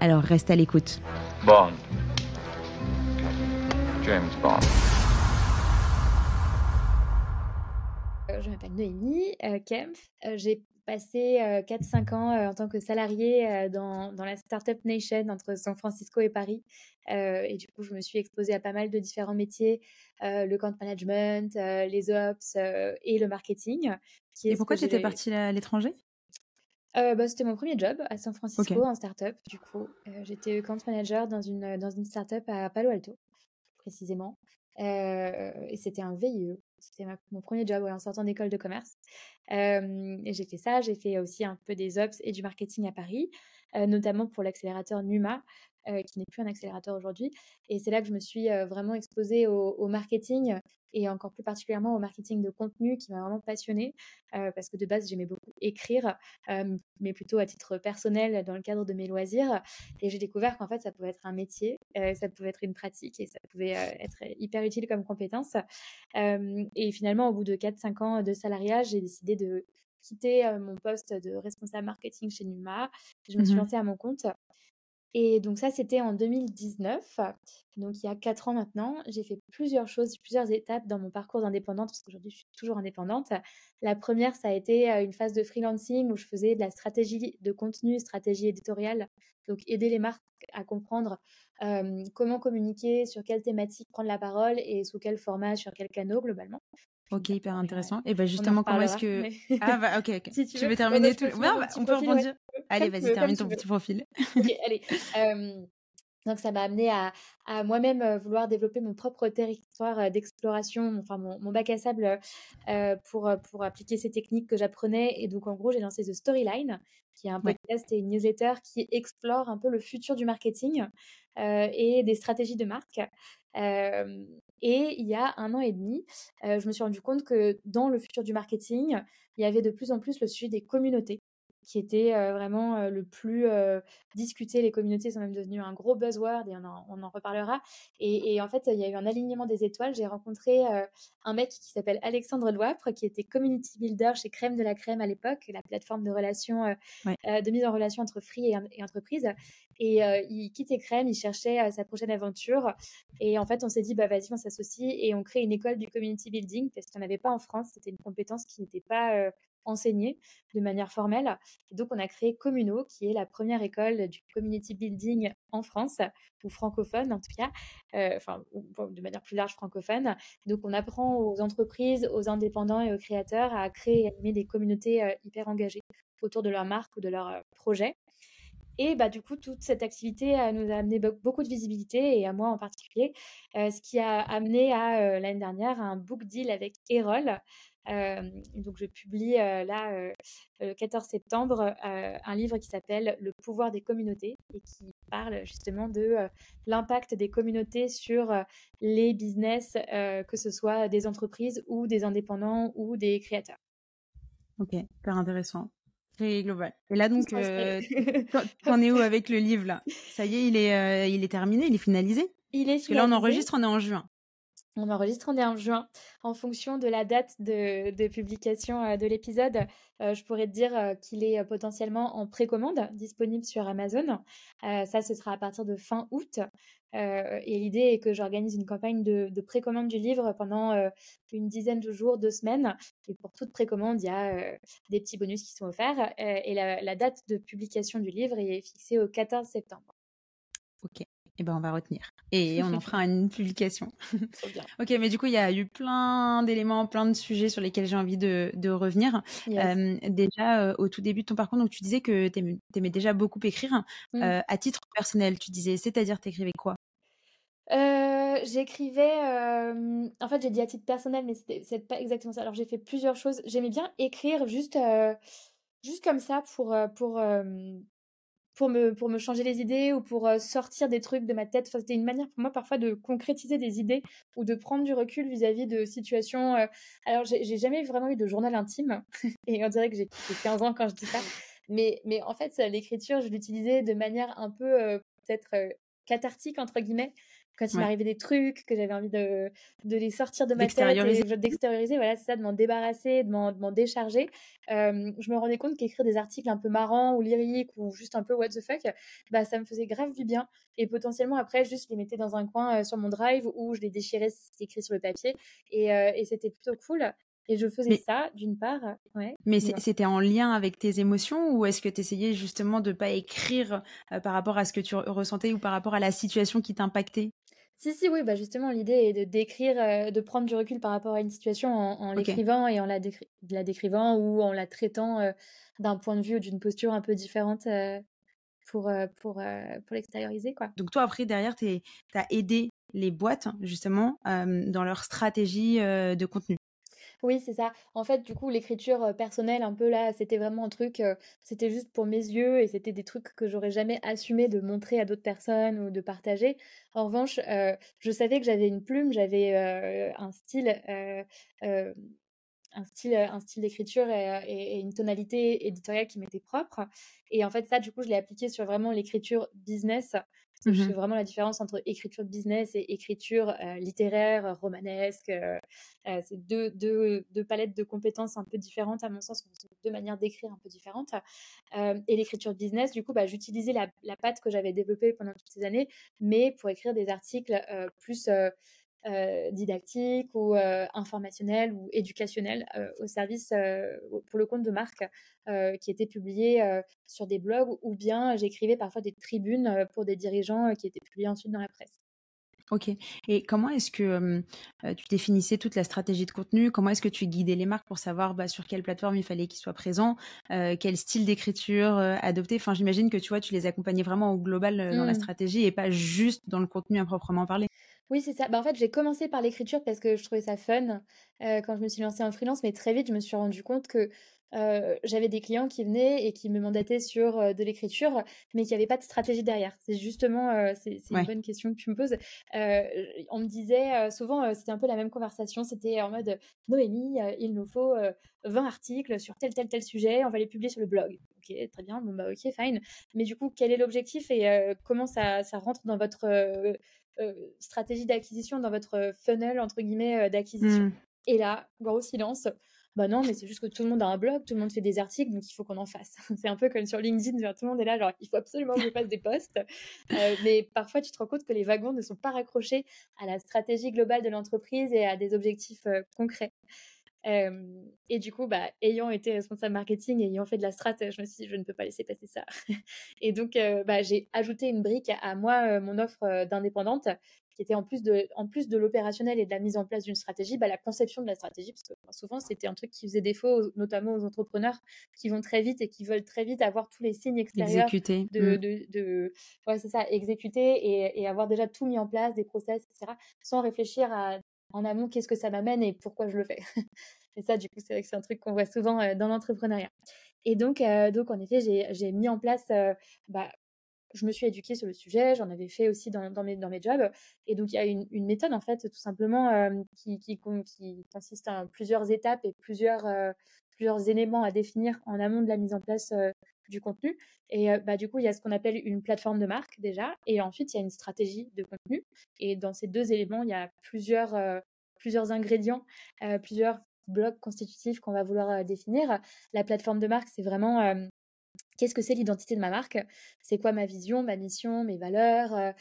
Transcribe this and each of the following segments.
Alors reste à l'écoute. Bond. James Bond. Euh, Je m'appelle Noémie euh, Kempf. Euh, J'ai passé euh, 4-5 ans euh, en tant que salariée euh, dans, dans la Startup Nation entre San Francisco et Paris. Euh, et du coup, je me suis exposée à pas mal de différents métiers, euh, le camp management, euh, les ops euh, et le marketing. Qui Et pourquoi tu étais partie à l'étranger? Euh, bah, C'était mon premier job à San Francisco en startup. Du coup, Euh, j'étais camp manager dans une, dans une startup à Palo Alto, précisément. Euh, et c'était un VIE. C'était mon premier job ouais, en sortant d'école de commerce. Euh, et j'ai fait ça. J'ai fait aussi un peu des ops et du marketing à Paris, euh, notamment pour l'accélérateur Numa, euh, qui n'est plus un accélérateur aujourd'hui. Et c'est là que je me suis euh, vraiment exposée au, au marketing et encore plus particulièrement au marketing de contenu qui m'a vraiment passionnée euh, parce que de base j'aimais beaucoup écrire, mais plutôt à titre personnel dans le cadre de mes loisirs. Et j'ai découvert qu'en fait ça pouvait être un métier, ça pouvait être une pratique et ça pouvait être hyper utile comme compétence. Et finalement, au bout de 4-5 ans de salariat, j'ai décidé de quitter mon poste de responsable marketing chez Numa. Je me suis Mhm. lancée à mon compte. Et donc ça, c'était en 2019. Donc il y a 4 ans maintenant, j'ai fait plusieurs choses, plusieurs étapes dans mon parcours d'indépendante, parce qu'aujourd'hui, je suis toujours indépendante. La première, ça a été euh, une phase de freelancing où je faisais de la stratégie de contenu, stratégie éditoriale. Donc aider les marques à comprendre euh, comment communiquer, sur quelle thématique prendre la parole et sous quel format, sur quel canal globalement. Ok, hyper intéressant. Et ben justement, comment est-ce que... mais- Ah bah ok, ok. Si tu, veux. veux Ouais, terminer je tout bah, petit on peut rebondir. ouais. Allez, vas-y, termine ton petit profil. Ok, allez. Euh, donc ça m'a amené à, à moi-même euh, vouloir développer mon propre territoire euh, d'exploration, enfin mon, mon bac à sable euh, pour, pour appliquer ces techniques que j'apprenais. Et donc en gros, j'ai lancé The Storyline, qui est un Ouais. podcast et une newsletter qui explore un peu le futur du marketing euh, et des stratégies de marque. Euh, et il y a un an et demi, euh, je me suis rendu compte que dans le futur du marketing, il y avait de plus en plus le sujet des communautés qui était vraiment le plus discuté. Les communautés sont même devenues un gros buzzword et on en, on en reparlera. Et, et en fait, il y a eu un alignement des étoiles. J'ai rencontré un mec qui s'appelle Alexandre Loipre, qui était community builder chez Crème de la Crème à l'époque, la plateforme de relations, Ouais. de mise en relation entre free et, et entreprise. Et il quittait Crème, il cherchait sa prochaine aventure. Et en fait, on s'est dit, bah vas-y, on s'associe et on crée une école du community building parce qu'on n'avait pas en France. C'était une compétence qui n'était pas euh, enseignée de manière formelle. Et donc, on a créé Communo, qui est la première école du community building en France, ou francophone en tout cas, euh, de manière plus large francophone. Donc, on apprend aux entreprises, aux indépendants et aux créateurs à créer et animer des communautés euh, hyper engagées autour de leur marque ou de leur euh, projet. Et bah, du coup, toute cette activité nous a amené be- beaucoup de visibilité, et à moi en particulier, euh, ce qui a amené à euh, l'année dernière un book deal avec Erol. Euh, donc, je publie là, le 14 septembre, un livre qui s'appelle Le pouvoir des communautés et qui parle justement de l'impact des communautés sur les business, que ce soit des entreprises ou des indépendants ou des créateurs. Ok, hyper intéressant. Très global. Et là donc, euh, t'en es où avec le livre là? Ça y est, il est, euh, il est terminé, il est finalisé? Il est Parce que là on enregistre, on est en juin. On enregistre, on est en juin. En fonction de la date de, publication euh, de l'épisode, euh, je pourrais te dire euh, qu'il est potentiellement en précommande, disponible sur Amazon. Ça, ce sera à partir de fin août. Et l'idée est que j'organise une campagne de, de précommande du livre pendant une dizaine de jours, deux semaines. Et pour toute précommande, il y a des petits bonus qui sont offerts. Et la, la date de publication du livre est fixée au 14 septembre. Ok. Et ben on va retenir. Et on en fera une publication. Bien. Ok, mais du coup, il y a eu plein d'éléments, plein de sujets sur lesquels j'ai envie de, de revenir. Yes. Euh, déjà, euh, au tout début de ton parcours, donc tu disais que t'aimais, t'aimais déjà beaucoup écrire. Mm. Euh, à titre personnel, tu disais, c'est-à-dire t'écrivais quoi? J'écrivais, en fait j'ai dit à titre personnel, mais c'est pas exactement ça. Alors j'ai fait plusieurs choses. J'aimais bien écrire juste, juste comme ça pour, pour, pour me, pour me changer les idées ou pour sortir des trucs de ma tête. C'était une manière pour moi parfois de concrétiser des idées ou de prendre du recul vis-à-vis de situations. Alors, j'ai jamais vraiment eu de journal intime et on dirait que j'ai 15 ans quand je dis ça. Mais, mais en fait, l'écriture, je l'utilisais de manière un peu peut-être cathartique, entre guillemets quand il m'arrivait des trucs, que j'avais envie de, de, les sortir de ma tête, d'extérioriser, voilà, c'est ça, de m'en débarrasser, de m'en décharger. je me rendais compte qu'écrire des articles un peu marrants ou lyriques ou juste un peu what the fuck, bah, ça me faisait grave du bien. Et potentiellement, après, juste je les mettais dans un coin sur mon drive ou je les déchirais si c'était écrit sur le papier. Et, et c'était plutôt cool. Et je faisais ça, d'une part. Ouais, mais c'était en lien avec tes émotions ou est-ce que tu essayais justement de ne pas écrire par rapport à ce que tu ressentais ou par rapport à la situation qui t'impactait? Si, si, oui, bah justement, l'idée est de décrire, de prendre du recul par rapport à une situation en, l'écrivant et en la, la, décrivant ou en la traitant d'un point de vue ou d'une posture un peu différente pour, pour, pour l'extérioriser. quoi. Donc toi, après, derrière, tu as aidé les boîtes, justement, dans leur stratégie de contenu. Oui, c'est ça. En fait, du coup, l'écriture personnelle, un peu là, c'était vraiment un truc, c'était juste pour mes yeux et c'était des trucs que j'aurais jamais assumé de montrer à d'autres personnes ou de partager. En revanche, je savais que j'avais une plume, j'avais un style, un style, un style d'écriture et, une tonalité éditoriale qui m'était propre. Et en fait, ça, du coup, je l'ai appliqué sur vraiment l'écriture business je fais vraiment la différence entre écriture business et écriture littéraire, romanesque. c'est deux, deux, deux, palettes de compétences un peu différentes, à mon sens, deux manières d'écrire un peu différentes. et l'écriture business, du coup, bah, j'utilisais la, la patte que j'avais développée pendant toutes ces années, mais pour écrire des articles plus euh, didactique ou euh, informationnel ou éducationnel euh, au service pour le compte de marque qui était publié sur des blogs ou bien j'écrivais parfois des tribunes pour des dirigeants qui étaient publiés ensuite dans la presse. Ok. Et comment est-ce que tu définissais toute la stratégie de contenu? Comment est-ce que tu guidais les marques pour savoir bah, sur quelle plateforme il fallait qu'ils soient présents Quel style d'écriture adopter? Enfin, j'imagine que tu vois, tu les accompagnais vraiment au global dans la mmh. stratégie et pas juste dans le contenu à proprement parler. Oui, c'est ça. Bah, en fait, j'ai commencé par l'écriture parce que je trouvais ça fun quand je me suis lancée en freelance, mais très vite, je me suis rendu compte que j'avais des clients qui venaient et qui me mandataient sur de l'écriture, mais qui n'avaient pas de stratégie derrière. C'est justement, c'est une bonne question que tu me poses. on me disait souvent, c'était un peu la même conversation, c'était en mode Noémie, il nous faut 20 articles sur tel, tel, tel sujet, on va les publier sur le blog. Ok, très bien, bon bah ok, fine. Mais du coup, quel est l'objectif et comment ça, ça rentre dans votre stratégie d'acquisition, dans votre funnel, entre guillemets, euh, d'acquisition. Mmh. Et là, gros silence. Bah non, mais c'est juste que tout le monde a un blog, tout le monde fait des articles, donc il faut qu'on en fasse. c'est un peu comme sur LinkedIn, tout le monde est là, genre il faut absolument que je fasse des posts. Euh, mais parfois, tu te rends compte que les wagons ne sont pas raccrochés à la stratégie globale de l'entreprise et à des objectifs concrets et du coup, bah, ayant été responsable marketing et ayant fait de la strat, je me suis dit, je ne peux pas laisser passer ça. et donc, bah, j'ai ajouté une brique à moi, mon offre d'indépendante, qui était en plus de, en plus de l'opérationnel et de la mise en place d'une stratégie, bah, la conception de la stratégie, parce que souvent, c'était un truc qui faisait défaut, notamment aux entrepreneurs qui vont très vite et qui veulent très vite avoir tous les signes extérieurs. Exécuter. De, mmh. de, de, ouais, c'est ça, exécuter et, et avoir déjà tout mis en place, des process, etc., sans réfléchir à en amont qu'est-ce que ça m'amène et pourquoi je le fais. et ça, du coup, c'est vrai que c'est un truc qu'on voit souvent euh, dans l'entrepreneuriat. Et donc, euh, donc, en effet, j'ai mis en place, euh, bah, je me suis éduquée sur le sujet, j'en avais fait aussi dans, dans, mes, dans mes jobs. Et donc, il y a une, méthode, en fait, tout simplement, qui, qui, qui, consiste en plusieurs étapes et plusieurs, plusieurs éléments à définir en amont de la mise en place du contenu. Et bah, du coup, il y a ce qu'on appelle une plateforme de marque déjà. Et ensuite, il y a une stratégie de contenu. Et dans ces deux éléments, il y a plusieurs, plusieurs ingrédients, plusieurs blocs constitutifs qu'on va vouloir définir. La plateforme de marque, c'est vraiment qu'est-ce que c'est l'identité de ma marque? C'est quoi ma vision, ma mission, mes valeurs?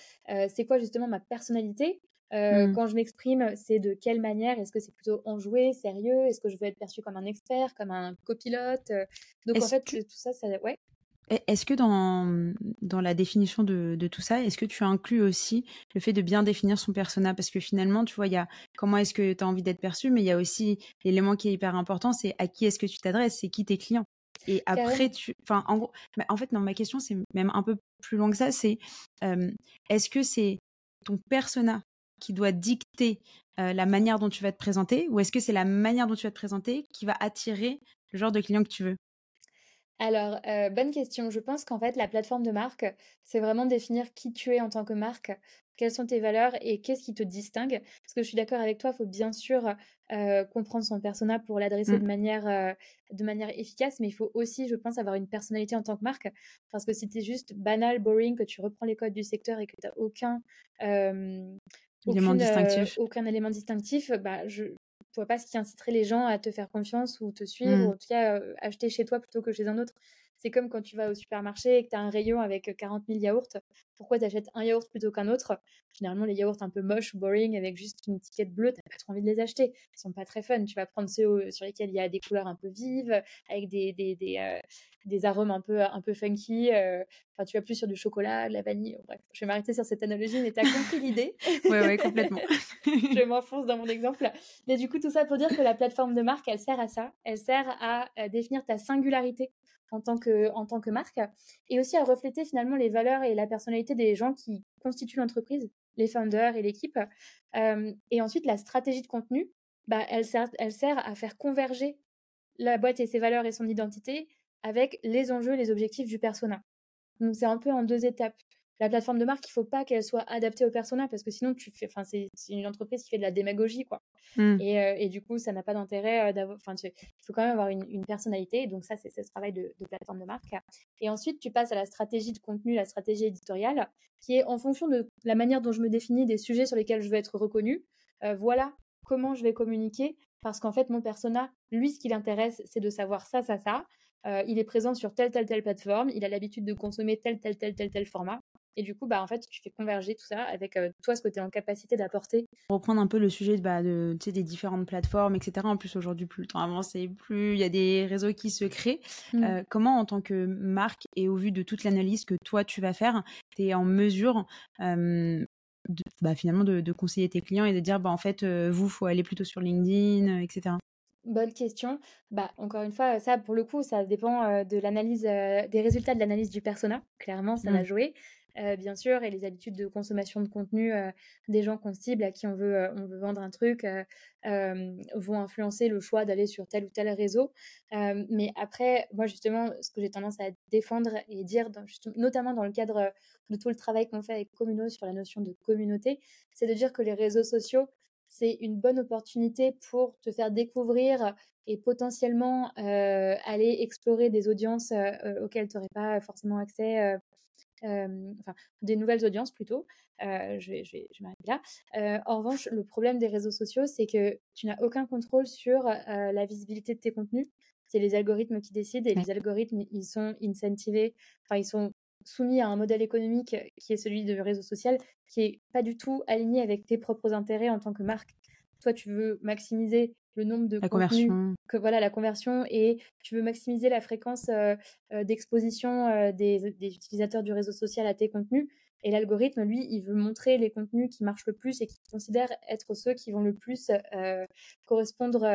C'est quoi justement ma personnalité? Mmh. Quand je m'exprime, c'est de quelle manière? Est-ce que c'est plutôt enjoué, sérieux? Est-ce que je veux être perçu comme un expert, comme un copilote? Donc en fait, tout ça, ça, ouais. Est-ce que dans, dans la définition de, de tout ça, est-ce que tu inclus aussi le fait de bien définir son persona? Parce que finalement, tu vois, il y a comment est-ce que tu as envie d'être perçu, mais il y a aussi l'élément qui est hyper important, c'est à qui est-ce que tu t'adresses, c'est qui tes clients? Et après, tu. Enfin, en gros, en fait, non, ma question, c'est même un peu plus loin que ça, c'est est-ce que c'est ton persona qui doit dicter la manière dont tu vas te présenter, ou est-ce que c'est la manière dont tu vas te présenter qui va attirer le genre de client que tu veux? Alors, bonne question. Je pense qu'en fait, la plateforme de marque, c'est vraiment définir qui tu es en tant que marque, quelles sont tes valeurs et qu'est-ce qui te distingue. Parce que je suis d'accord avec toi, il faut bien sûr comprendre son persona pour l'adresser de, Mmh. manière, de manière efficace, mais il faut aussi, je pense, avoir une personnalité en tant que marque. Parce que si tu es juste banal, boring, que tu reprends les codes du secteur et que tu n'as aucun, euh, Élément euh, distinctif. aucun élément distinctif, bah, je ne vois pas ce qui inciterait les gens à te faire confiance ou te suivre, Mmh. ou en tout cas acheter chez toi plutôt que chez un autre. C'est comme quand tu vas au supermarché et que tu as un rayon avec 40 000 yaourts. Pourquoi tu achètes un yaourt plutôt qu'un autre? Généralement, les yaourts un peu moches, boring, avec juste une étiquette bleue, tu pas trop envie de les acheter. Ils sont pas très fun. Tu vas prendre ceux au- sur lesquels il y a des couleurs un peu vives, avec des, des, des, euh, des arômes un peu, un peu funky. euh, Enfin, tu vas plus sur du chocolat, de la vanille. Bref, je vais m'arrêter sur cette analogie, mais tu as compris l'idée. Ouais, ouais, complètement. je m'enfonce dans mon exemple. Mais du coup, tout ça pour dire que la plateforme de marque, elle sert à ça. Elle sert à euh, définir ta singularité en tant, que, en tant que marque et aussi à refléter finalement les valeurs et la personnalité des gens qui constituent l'entreprise, les founders et l'équipe. Euh, et ensuite, la stratégie de contenu, bah, elle, sert, elle sert à faire converger la boîte et ses valeurs et son identité avec les enjeux, les objectifs du persona. Donc c'est un peu en deux étapes. La plateforme de marque, il faut pas qu'elle soit adaptée au persona parce que sinon tu fais, enfin c'est une entreprise qui fait de la démagogie quoi. Mmh. Et, euh, et du coup ça n'a pas d'intérêt euh, d'avoir, enfin tu- il faut quand même avoir une, une personnalité. Donc ça c'est c'est ce travail de, de plateforme de marque. Et ensuite tu passes à la stratégie de contenu, la stratégie éditoriale, qui est en fonction de la manière dont je me définis des sujets sur lesquels je veux être reconnue. euh, voilà comment je vais communiquer parce qu'en fait mon persona, lui ce qui l'intéresse c'est de savoir ça, ça, ça. Euh, il est présent sur telle, telle, telle plateforme, il a l'habitude de consommer tel, tel, tel, tel, tel format. Et du coup, bah, en fait, tu fais converger tout ça avec euh, toi, ce que tu es en capacité d'apporter. Pour reprendre un peu le sujet bah, de, des différentes plateformes, etc. En plus, aujourd'hui, plus le temps avance et plus il y a des réseaux qui se créent. Mm. Euh, comment, en tant que marque et au vu de toute l'analyse que toi, tu vas faire, tu es en mesure euh, de, bah, finalement de, de conseiller tes clients et de dire, bah, en fait, euh, vous, faut aller plutôt sur LinkedIn, etc. Bonne question. Bah, encore une fois, ça, pour le coup, ça dépend euh, de l'analyse, euh, des résultats de l'analyse du persona. Clairement, ça va Mm. jouer, euh, bien sûr, et les habitudes de consommation de contenu euh, des gens qu'on cible, à qui on veut, euh, vendre un truc, vont influencer le choix d'aller sur tel ou tel réseau. Mais après, moi, justement, ce que j'ai tendance à défendre et dire, notamment dans le cadre de tout le travail qu'on fait avec Communo sur la notion de communauté, c'est de dire que les réseaux sociaux, c'est une bonne opportunité pour te faire découvrir et potentiellement aller explorer des audiences auxquelles tu n'aurais pas forcément accès, euh, enfin des nouvelles audiences plutôt. Euh, je vais, je vais, je vais m'arrêter là. Euh, en revanche, le problème des réseaux sociaux, c'est que tu n'as aucun contrôle sur la visibilité de tes contenus. C'est les algorithmes qui décident et les algorithmes, ils sont incentivés, enfin ils sont soumis à un modèle économique qui est celui du réseau social, qui est pas du tout aligné avec tes propres intérêts en tant que marque. Toi, tu veux maximiser le nombre de La conversion. que voilà la conversion et tu veux maximiser la fréquence euh, euh, d'exposition euh, des, des utilisateurs du réseau social à tes contenus. Et l'algorithme, lui, il veut montrer les contenus qui marchent le plus et qui considère être ceux qui vont le plus correspondre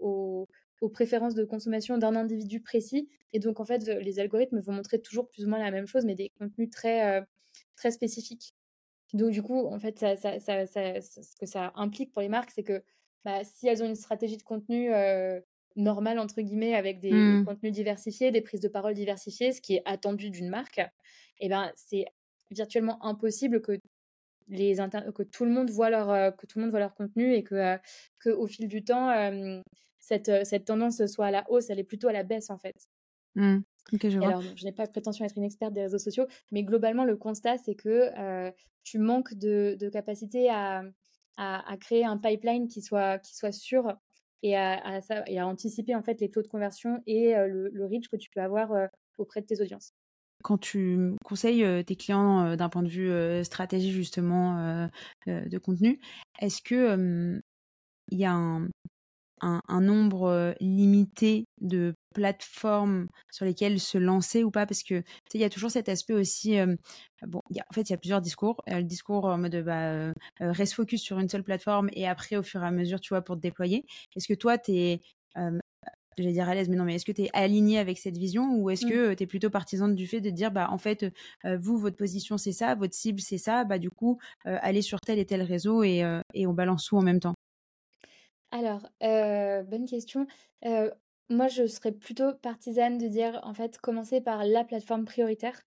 aux, aux préférences de consommation d'un individu précis. Et donc, en fait, les algorithmes vont montrer toujours plus ou moins la même chose, mais des contenus très, euh, très spécifiques. Donc, du coup, en fait, ça, ça, ça, ça- ce que ça implique pour les marques, c'est que bah, si elles ont une stratégie de contenu euh, normale, entre guillemets, avec des, Mm. des contenus diversifiés, des prises de parole diversifiées, ce qui est attendu d'une marque, eh ben, c'est virtuellement impossible que les que tout le monde voit leur euh, que tout le monde voit leur contenu et que, euh, que au fil du temps euh, cette, cette tendance soit à la hausse elle est plutôt à la baisse en fait Mm. Ok, je vois. alors je n'ai pas prétention à être une experte des réseaux sociaux mais globalement le constat c'est que tu manques de, de capacité à, à, créer un pipeline qui soit qui soit sûr et à, à anticiper en fait les taux de conversion et euh, le, le reach que tu peux avoir euh, auprès de tes audiences. Quand tu conseilles euh, tes clients d'un point de vue stratégie justement de contenu, est-ce que il y a un, un, un nombre euh, limité de plateformes sur lesquelles se lancer ou pas? Parce que tu sais, il y a toujours cet aspect aussi. euh, bon, il y a- en fait, il y a plusieurs discours. Euh, le discours en mode bah, euh, reste focus sur une seule plateforme et après, au fur et à mesure, tu vois, pour te déployer. Est-ce que toi, tu es j'allais dire à l'aise, mais non, mais est-ce que tu es aligné avec cette vision ou est-ce Mm. que tu es plutôt partisane du fait de dire, bah, en fait, vous, votre position, c'est ça, votre cible, c'est ça, bah, du coup, allez sur tel et tel réseau et, et on balance tout en même temps? Alors, euh, bonne question. Euh, Moi, je serais plutôt partisane de dire, en fait, commencer par la plateforme prioritaire.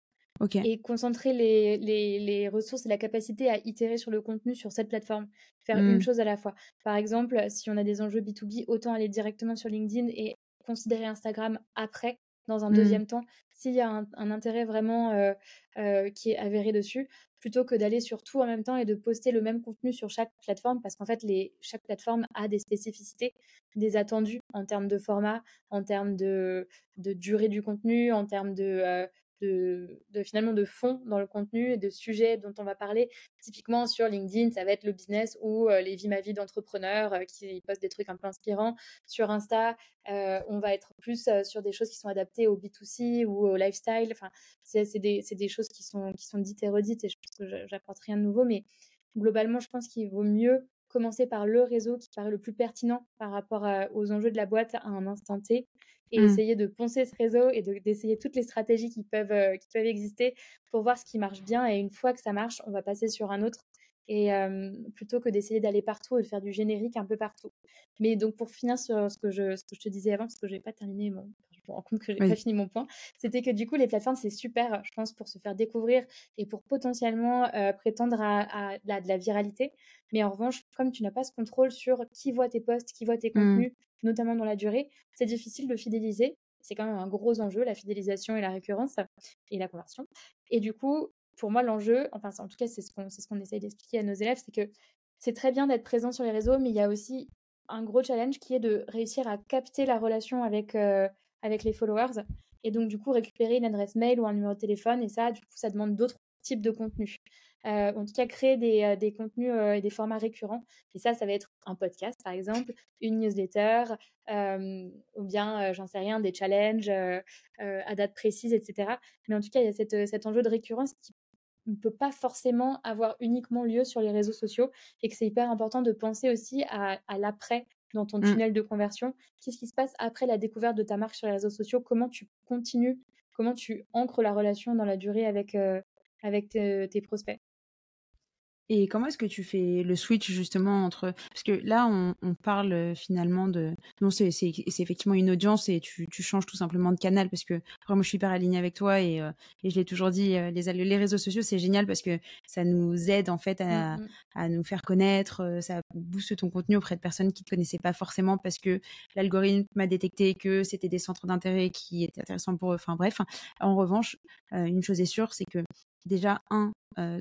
Et concentrer les, les, les, ressources et la capacité à itérer sur le contenu sur cette plateforme. Faire une mmh. chose à la fois. Par exemple, si on a des enjeux B2B, autant aller directement sur LinkedIn et considérer Instagram après, dans un mmh. deuxième temps, s'il y a un, intérêt vraiment euh, euh, qui est avéré dessus, plutôt que d'aller sur tout en même temps et de poster le même contenu sur chaque plateforme, parce qu'en fait, chaque plateforme a des spécificités, des attendus en termes de format, en termes de, de durée du contenu, en termes de, de, finalement de fond dans le contenu et de sujets dont on va parler. Typiquement sur LinkedIn, ça va être le business ou euh, les vies ma vie d'entrepreneur euh, qui postent des trucs un peu inspirants. Sur Insta, euh, on va être plus sur des choses qui sont adaptées au B2C ou au lifestyle. Enfin, c'est des, des, choses qui sont, qui sont dites et redites et je pense que j'apporte rien de nouveau, mais globalement, je pense qu'il vaut mieux commencer par le réseau qui paraît le plus pertinent par rapport aux enjeux de la boîte à un instant T et mmh. essayer de poncer ce réseau et d'essayer toutes les stratégies qui peuvent, euh, qui peuvent exister pour voir ce qui marche bien. Et une fois que ça marche, on va passer sur un autre. Et plutôt que d'essayer d'aller partout et de faire du générique un peu partout. Mais donc pour finir sur ce que je, ce que je te disais avant, parce que je n'ai pas terminé mon, je me rends compte que j'ai pas fini mon point, c'était que du coup les plateformes c'est super, je pense, pour se faire découvrir et pour potentiellement prétendre à, de la viralité. Mais en revanche, comme tu n'as pas ce contrôle sur qui voit tes posts, qui voit tes mmh. contenus, notamment dans la durée, c'est difficile de fidéliser. C'est quand même un gros enjeu, la fidélisation et la récurrence et la conversion. Et du coup, pour moi, l'enjeu, enfin, en tout cas, c'est ce qu'on ce qu'on essaye d'expliquer à nos élèves, c'est que c'est très bien d'être présent sur les réseaux, mais il y a aussi un gros challenge qui est de réussir à capter la relation avec, euh, avec les followers et donc, du coup, récupérer une adresse mail ou un numéro de téléphone. Et ça, du coup, ça demande d'autres types de contenus. Euh, en tout cas, créer des, euh, des contenus euh, et des formats récurrents. Et ça, ça va être un podcast, par exemple, une newsletter, ou bien, j'en sais rien, des challenges à date précise, etc. Mais en tout cas, il y a cette, cet enjeu de récurrence qui ne peut pas forcément avoir uniquement lieu sur les réseaux sociaux et que c'est hyper important de penser aussi à, à l'après dans ton mmh. tunnel de conversion. Qu'est-ce qui se passe après la découverte de ta marque sur les réseaux sociaux? Comment tu continues? Comment tu ancres la relation dans la durée avec, avec tes prospects? Et comment est-ce que tu fais le switch justement entre parce que là on, parle euh, finalement de non c'est effectivement une audience et tu, tu, changes tout simplement de canal parce que vraiment je suis hyper alignée avec toi et, euh, et je l'ai toujours dit euh, les, les réseaux sociaux c'est génial parce que ça nous aide en fait à, mmh, mmh. à nous faire connaître ça booste ton contenu auprès de personnes qui te connaissaient pas forcément parce que l'algorithme m'a détecté que c'était des centres d'intérêt qui étaient intéressants pour eux enfin bref en revanche une chose est sûre c'est que déjà, un,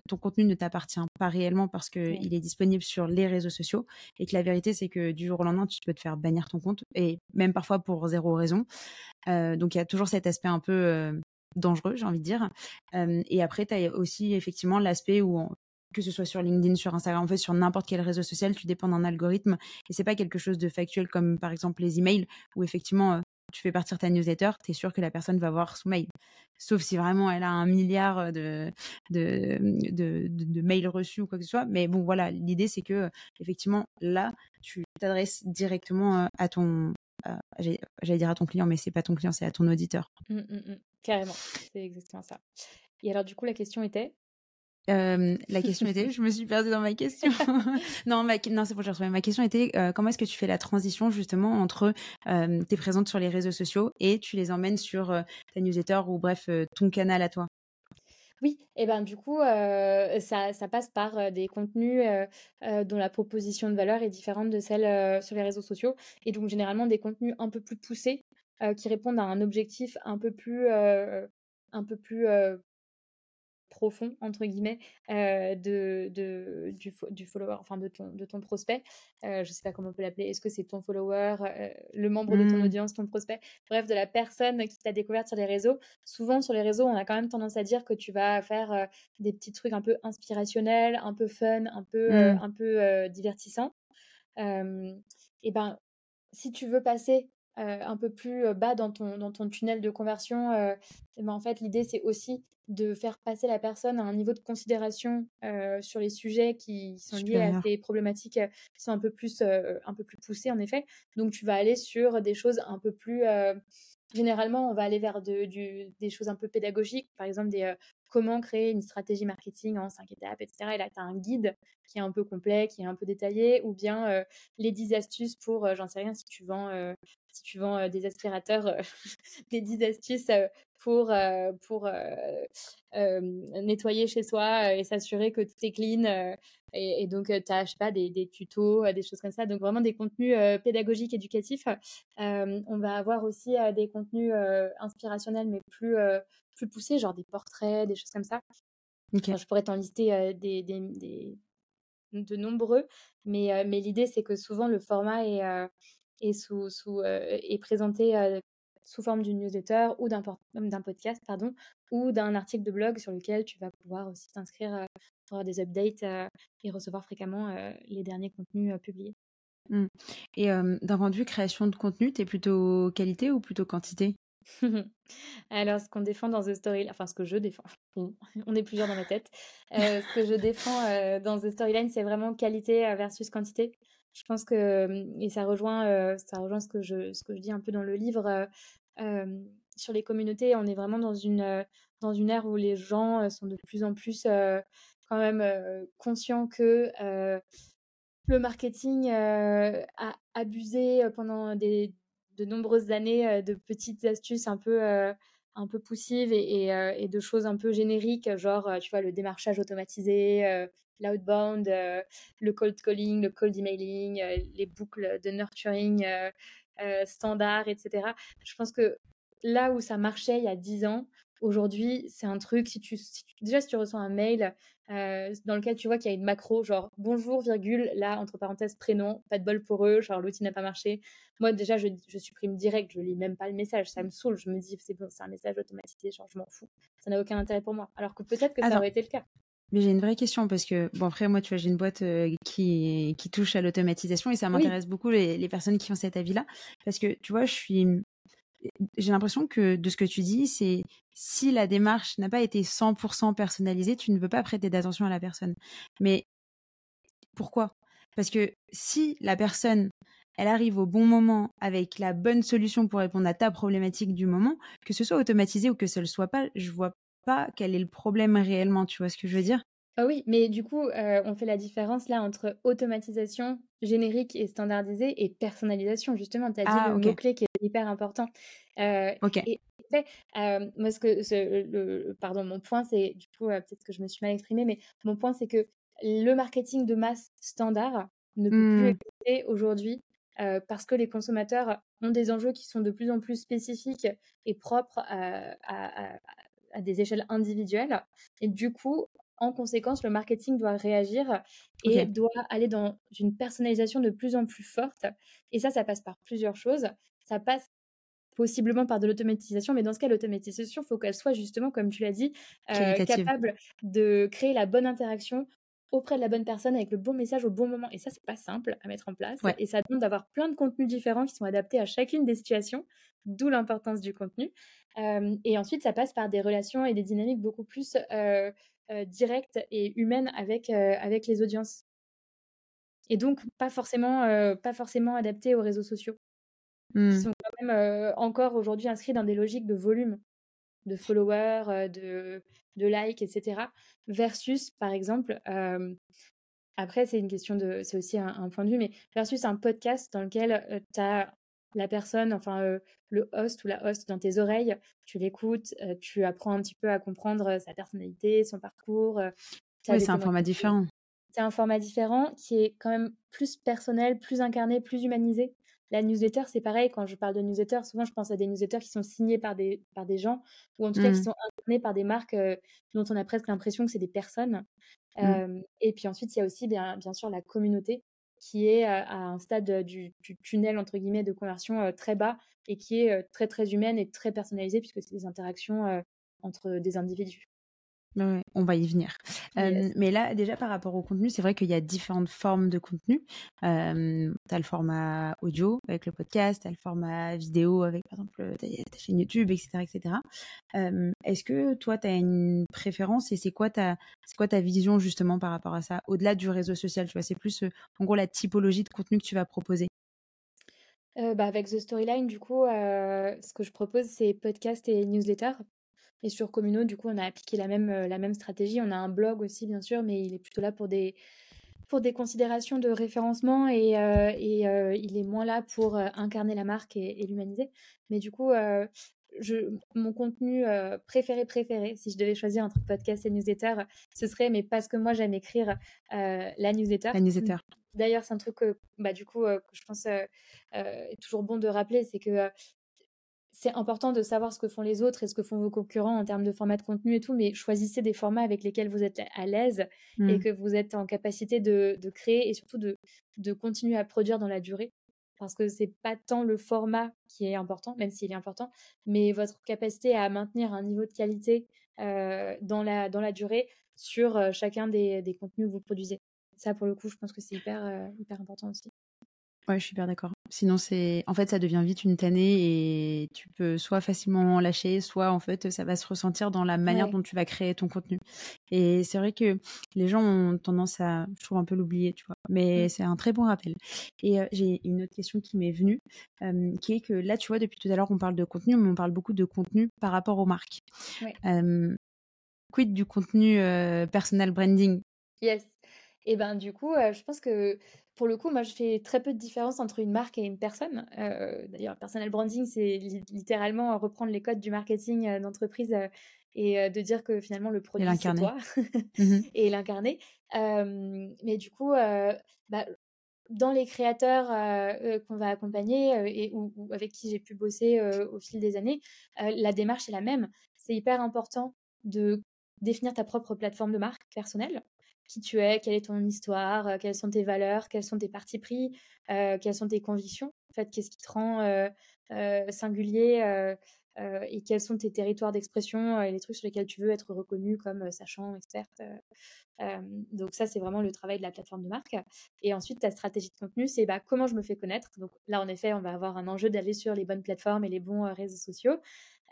ton contenu ne t'appartient pas réellement parce qu'il est disponible sur les réseaux sociaux et que la vérité, c'est que du jour au lendemain, tu peux te faire bannir ton compte et même parfois pour zéro raison. donc, il y a toujours cet aspect un peu dangereux, j'ai envie de dire. et après, tu as aussi effectivement l'aspect où que ce soit sur LinkedIn, sur Instagram, en fait, sur n'importe quel réseau social, tu dépends d'un algorithme et c'est pas quelque chose de factuel comme par exemple les emails où effectivement tu fais partir ta newsletter, tu es sûr que la personne va voir son mail. Sauf si vraiment elle a un milliard de, de, mails reçus ou quoi que ce soit. Mais bon, voilà, l'idée c'est que effectivement, là, tu t'adresses directement à ton. J'allais dire à ton client, mais c'est pas ton client, c'est à ton auditeur. Mmh, mmh, mmh. Carrément, c'est exactement ça. Et alors, du coup, la question était la question était, je me suis perdue dans ma question. non, non, c'est pour que Ma question était, comment est-ce que tu fais la transition justement entre euh, tu es présente sur les réseaux sociaux et tu les emmènes sur ta newsletter ou bref ton canal à toi? Oui, et ben du coup, ça, ça, passe par des contenus dont la proposition de valeur est différente de celle sur les réseaux sociaux. Et donc, généralement, des contenus un peu plus poussés qui répondent à un objectif un peu plus, un peu plus profond entre guillemets de, de, du, du, follower, enfin de ton, de ton prospect. je sais pas comment on peut l'appeler. Est-ce que c'est ton follower, le membre de ton mmh. audience, ton prospect, bref, de la personne qui t'a découverte sur les réseaux. Souvent sur les réseaux, on a quand même tendance à dire que tu vas faire des petits trucs un peu inspirationnels, un peu fun, un peu, mmh. un peu divertissants. et ben, si tu veux passer un peu plus bas dans ton, dans ton tunnel de conversion, ben en fait, l'idée, c'est aussi de faire passer la personne à un niveau de considération sur les sujets qui sont liés à ces problématiques qui sont un peu plus, un peu plus poussées, en effet. Donc, tu vas aller sur des choses un peu plus... généralement, on va aller vers de, du, des choses un peu pédagogiques, par exemple des comment créer une stratégie marketing en cinq étapes, etc. Et là, tu as un guide qui est un peu complet, qui est un peu détaillé, ou bien les 10 astuces pour, j'en sais rien, si tu vends si tu vends des aspirateurs, des 10 astuces pour, pour nettoyer chez soi et s'assurer que tout est clean. Et, donc, tu as, je sais pas, des, des, tutos, des choses comme ça. Donc, vraiment des contenus pédagogiques, éducatifs. on va avoir aussi des contenus inspirationnels, mais plus, plus poussés, genre des portraits, des choses comme ça. je pourrais t'en lister des, des, de nombreux, mais, mais l'idée, c'est que souvent, le format est, est, sous, sous, est présenté sous forme d'une newsletter ou d'un podcast, pardon, ou d'un article de blog sur lequel tu vas pouvoir aussi t'inscrire pour des updates et recevoir fréquemment les derniers contenus publiés. Mmh. Et d'un point de vue création de contenu, tu es plutôt qualité ou plutôt quantité? Alors, ce qu'on défend dans The Storyline, enfin ce que je défends, on est plusieurs dans ma tête, ce que je défends dans The Storyline, c'est vraiment qualité versus quantité. Je pense que, et ça rejoint, ça rejoint ce, que je, ce que je dis un peu dans le livre, sur les communautés, on est vraiment dans une, dans une ère où les gens sont de plus en plus quand même conscients que le marketing a abusé pendant des, de nombreuses années de petites astuces un peu un peu poussives et, et, de choses un peu génériques, genre, tu vois, le démarchage automatisé, l'outbound, le cold calling, le cold emailing, les boucles de nurturing standard, etc. Je pense que là où ça marchait il y a 10 ans, aujourd'hui, c'est un truc, si tu, déjà si tu reçois un mail dans lequel tu vois qu'il y a une macro, genre bonjour, virgule, là, entre parenthèses, prénom, pas de bol pour eux, genre l'outil n'a pas marché. Moi, déjà, je, je, supprime direct, je lis même pas le message, ça me saoule, je me dis, c'est bon, c'est un message automatisé, genre je m'en fous, ça n'a aucun intérêt pour moi. Alors que peut-être que ça aurait été le cas. Mais j'ai une vraie question parce que, bon, après, moi, tu vois, j'ai une boîte qui, qui touche à l'automatisation et ça m'intéresse beaucoup les, les, personnes qui ont cet avis-là. Parce que, tu vois, je suis. J'ai l'impression que de ce que tu dis, c'est si la démarche n'a pas été 100% personnalisée, tu ne veux pas prêter d'attention à la personne. Mais pourquoi? Parce que si la personne, elle arrive au bon moment avec la bonne solution pour répondre à ta problématique du moment, que ce soit automatisé ou que ce ne soit pas, je vois pas quel est le problème réellement, tu vois ce que je veux dire? Ah oui, mais du coup, euh, on fait la différence là entre automatisation générique et standardisée et personnalisation. Justement, tu as dit ah, le mot-clé qui est hyper important. Euh, ok. Et, euh, moi, ce que, le, pardon, mon point, c'est, du coup, peut-être que je me suis mal exprimée, mais mon point, c'est que le marketing de masse standard ne peut plus mmh. exister aujourd'hui parce que les consommateurs ont des enjeux qui sont de plus en plus spécifiques et propres à, à des échelles individuelles. Et du coup, en conséquence, le marketing doit réagir et doit aller dans une personnalisation de plus en plus forte. Et ça, ça passe par plusieurs choses. Ça passe possiblement par de l'automatisation, mais dans ce cas, l'automatisation, il faut qu'elle soit justement, comme tu l'as dit, euh, capable de créer la bonne interaction auprès de la bonne personne avec le bon message au bon moment. Et ça, c'est pas simple à mettre en place. Et ça demande d'avoir plein de contenus différents qui sont adaptés à chacune des situations, d'où l'importance du contenu. Euh, et ensuite, ça passe par des relations et des dynamiques beaucoup plus euh, euh, directes et humaines avec, avec les audiences. Et donc, pas forcément, pas forcément adaptées aux réseaux sociaux, qui mmh. sont quand même encore aujourd'hui inscrits dans des logiques de volume de followers, de, de likes, etc. Versus, par exemple, après, c'est une question de. C'est aussi un, point de vue, mais versus un podcast dans lequel tu as la personne, enfin le host ou la host dans tes oreilles, tu l'écoutes, tu apprends un petit peu à comprendre sa personnalité, son parcours. oui, c'est un format différent. C'est un format différent qui est quand même plus personnel, plus incarné, plus humanisé. La newsletter, c'est pareil. Quand je parle de newsletter, souvent je pense à des newsletters qui sont signés par des, par des gens, ou en tout cas qui mmh. sont incarnés par des marques dont on a presque l'impression que c'est des personnes. Mmh. et puis ensuite, il y a aussi bien, bien sûr la communauté qui est à un stade du, tunnel entre guillemets de conversion très bas et qui est très très humaine et très personnalisée puisque c'est des interactions entre des individus on va y venir. mais là, déjà par rapport au contenu, c'est vrai qu'il y a différentes formes de contenu. tu as le format audio avec le podcast, tu as le format vidéo avec par exemple ta, chaîne YouTube, etc. etc. Est-ce que toi, tu as une préférence et c'est quoi, ta, quoi ta vision justement par rapport à ça Au-delà du réseau social, tu vois, c'est plus en gros la typologie de contenu que tu vas proposer. bah avec The Storyline, du coup, ce que je propose, c'est podcast et newsletter et sur Communo, du coup, on a appliqué la même, euh, la même stratégie. On a un blog aussi, bien sûr, mais il est plutôt là pour des, pour des considérations de référencement et, et il est moins là pour incarner la marque et, l'humaniser. Mais du coup, je, mon contenu préféré préféré, si je devais choisir entre podcast et newsletter, ce serait, mais parce que moi j'aime écrire la newsletter. La newsletter. D'ailleurs, c'est un truc que, bah, du coup, que je pense est toujours bon de rappeler, c'est que c'est important de savoir ce que font les autres et ce que font vos concurrents en termes de format de contenu et tout, mais choisissez des formats avec lesquels vous êtes à l'aise et mmh. que vous êtes en capacité de, créer et surtout de, de, continuer à produire dans la durée. Parce que c'est pas tant le format qui est important, même s'il est important, mais votre capacité à maintenir un niveau de qualité euh, dans, la, dans la durée sur euh, chacun des, des, contenus que vous produisez. Ça, pour le coup, je pense que c'est hyper, euh, hyper important aussi. Ouais, je suis bien d'accord. Sinon, c'est en fait, ça devient vite une tannée et tu peux soit facilement lâcher, soit en fait, ça va se ressentir dans la manière dont tu vas créer ton contenu. Et c'est vrai que les gens ont tendance à, je trouve, un peu l'oublier, tu vois. Mais mmh. c'est un très bon rappel. Et j'ai une autre question qui m'est venue, qui est que là, tu vois, depuis tout à l'heure, on parle de contenu, mais on parle beaucoup de contenu par rapport aux marques. quid du contenu personal branding? Yes. Et ben du coup, je pense que pour le coup, moi, je fais très peu de différence entre une marque et une personne. Euh, d'ailleurs, personal branding, c'est littéralement reprendre les codes du marketing euh, d'entreprise euh, et de dire que finalement, le produit, c'est toi. Mmh et l'incarner. mais du coup, bah, dans les créateurs qu'on va accompagner et ou, avec qui j'ai pu bosser au fil des années, la démarche est la même. C'est hyper important de définir ta propre plateforme de marque personnelle qui tu es, quelle est ton histoire, euh, quelles sont tes valeurs, quels sont tes partis pris, euh, quelles sont tes convictions, en fait, qu'est-ce qui te rend euh, singulier et quels sont tes territoires d'expression et les trucs sur lesquels tu veux être reconnu comme sachant, experte. donc ça, c'est vraiment le travail de la plateforme de marque. Et ensuite, ta stratégie de contenu, c'est bah, comment je me fais connaître. Donc là, en effet, on va avoir un enjeu d'aller sur les bonnes plateformes et les bons réseaux sociaux.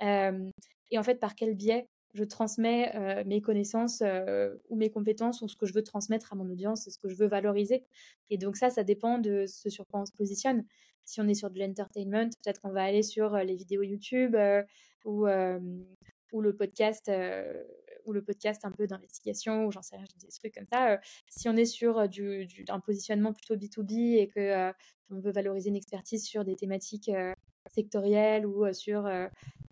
et en fait, par quel biais je transmets euh, mes connaissances euh, ou mes compétences ou ce que je veux transmettre à mon audience, ce que je veux valoriser. Et donc ça, ça dépend de ce sur quoi on se positionne. Si on est sur de l'entertainment, peut-être qu'on va aller sur euh, les vidéos YouTube ou, le podcast ou le podcast un peu d'investigation ou j'en sais rien, des trucs comme ça. si on est sur du, un positionnement plutôt B2B et que on veut valoriser une expertise sur des thématiques sectorielles ou sur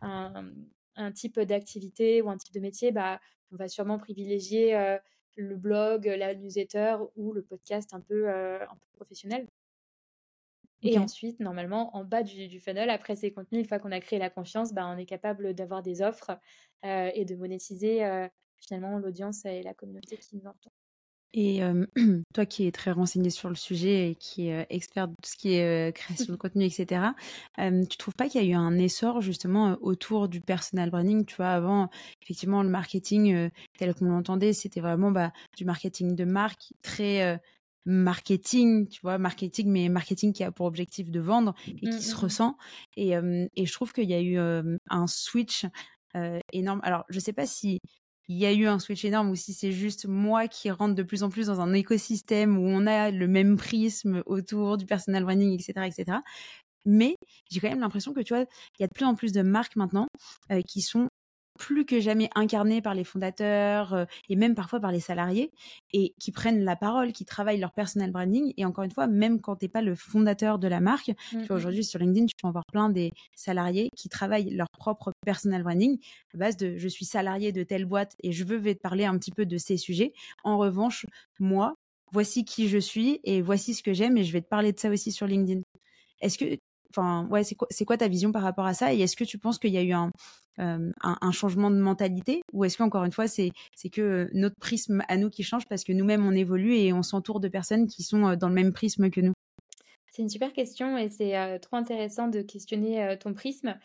un, un type d'activité ou un type de métier, bah, on va sûrement privilégier euh, le blog, la newsletter ou le podcast un peu, euh, un peu professionnel. Et ensuite, normalement, en bas du, funnel, après ces contenus, une fois qu'on a créé la confiance, bah, on est capable d'avoir des offres euh, et de monétiser finalement l'audience et la communauté qui nous entend. Et toi qui es très renseigné sur le sujet et qui est expert de tout ce qui est création de contenu, etc., tu trouves pas qu'il y a eu un essor justement autour du personal branding? Tu vois, avant, effectivement, le marketing tel qu'on l'entendait, c'était vraiment bah, du marketing de marque, très marketing, tu vois, marketing, mais marketing qui a pour objectif de vendre et qui mmh, se mmh, mmh. ressent. Et, et je trouve qu'il y a eu un switch énorme. Alors, je sais pas si il y a eu un switch énorme ou si c'est juste moi qui rentre de plus en plus dans un écosystème où on a le même prisme autour du personal branding, etc., etc. Mais j'ai quand même l'impression que tu vois, il y a de plus en plus de marques maintenant euh, qui sont plus que jamais incarnés par les fondateurs euh, et même parfois par les salariés et qui prennent la parole, qui travaillent leur personal branding. Et encore une fois, même quand tu n'es pas le fondateur de la marque, mmh aujourd'hui sur LinkedIn, tu peux en voir plein des salariés qui travaillent leur propre personal branding à base de je suis salarié de telle boîte et je veux te parler un petit peu de ces sujets. En revanche, moi, voici qui je suis et voici ce que j'aime et je vais te parler de ça aussi sur LinkedIn. Est-ce que Enfin, ouais, c'est quoi, ta vision par rapport à ça? Et est-ce que tu penses qu'il y a eu un, euh, changement de mentalité? Ou est-ce qu'encore une fois, c'est que euh, notre prisme à nous qui change parce que nous-mêmes, on évolue et on s'entoure de personnes qui sont euh, dans le même prisme que nous? C'est une super question et c'est trop intéressant de questionner ton prisme.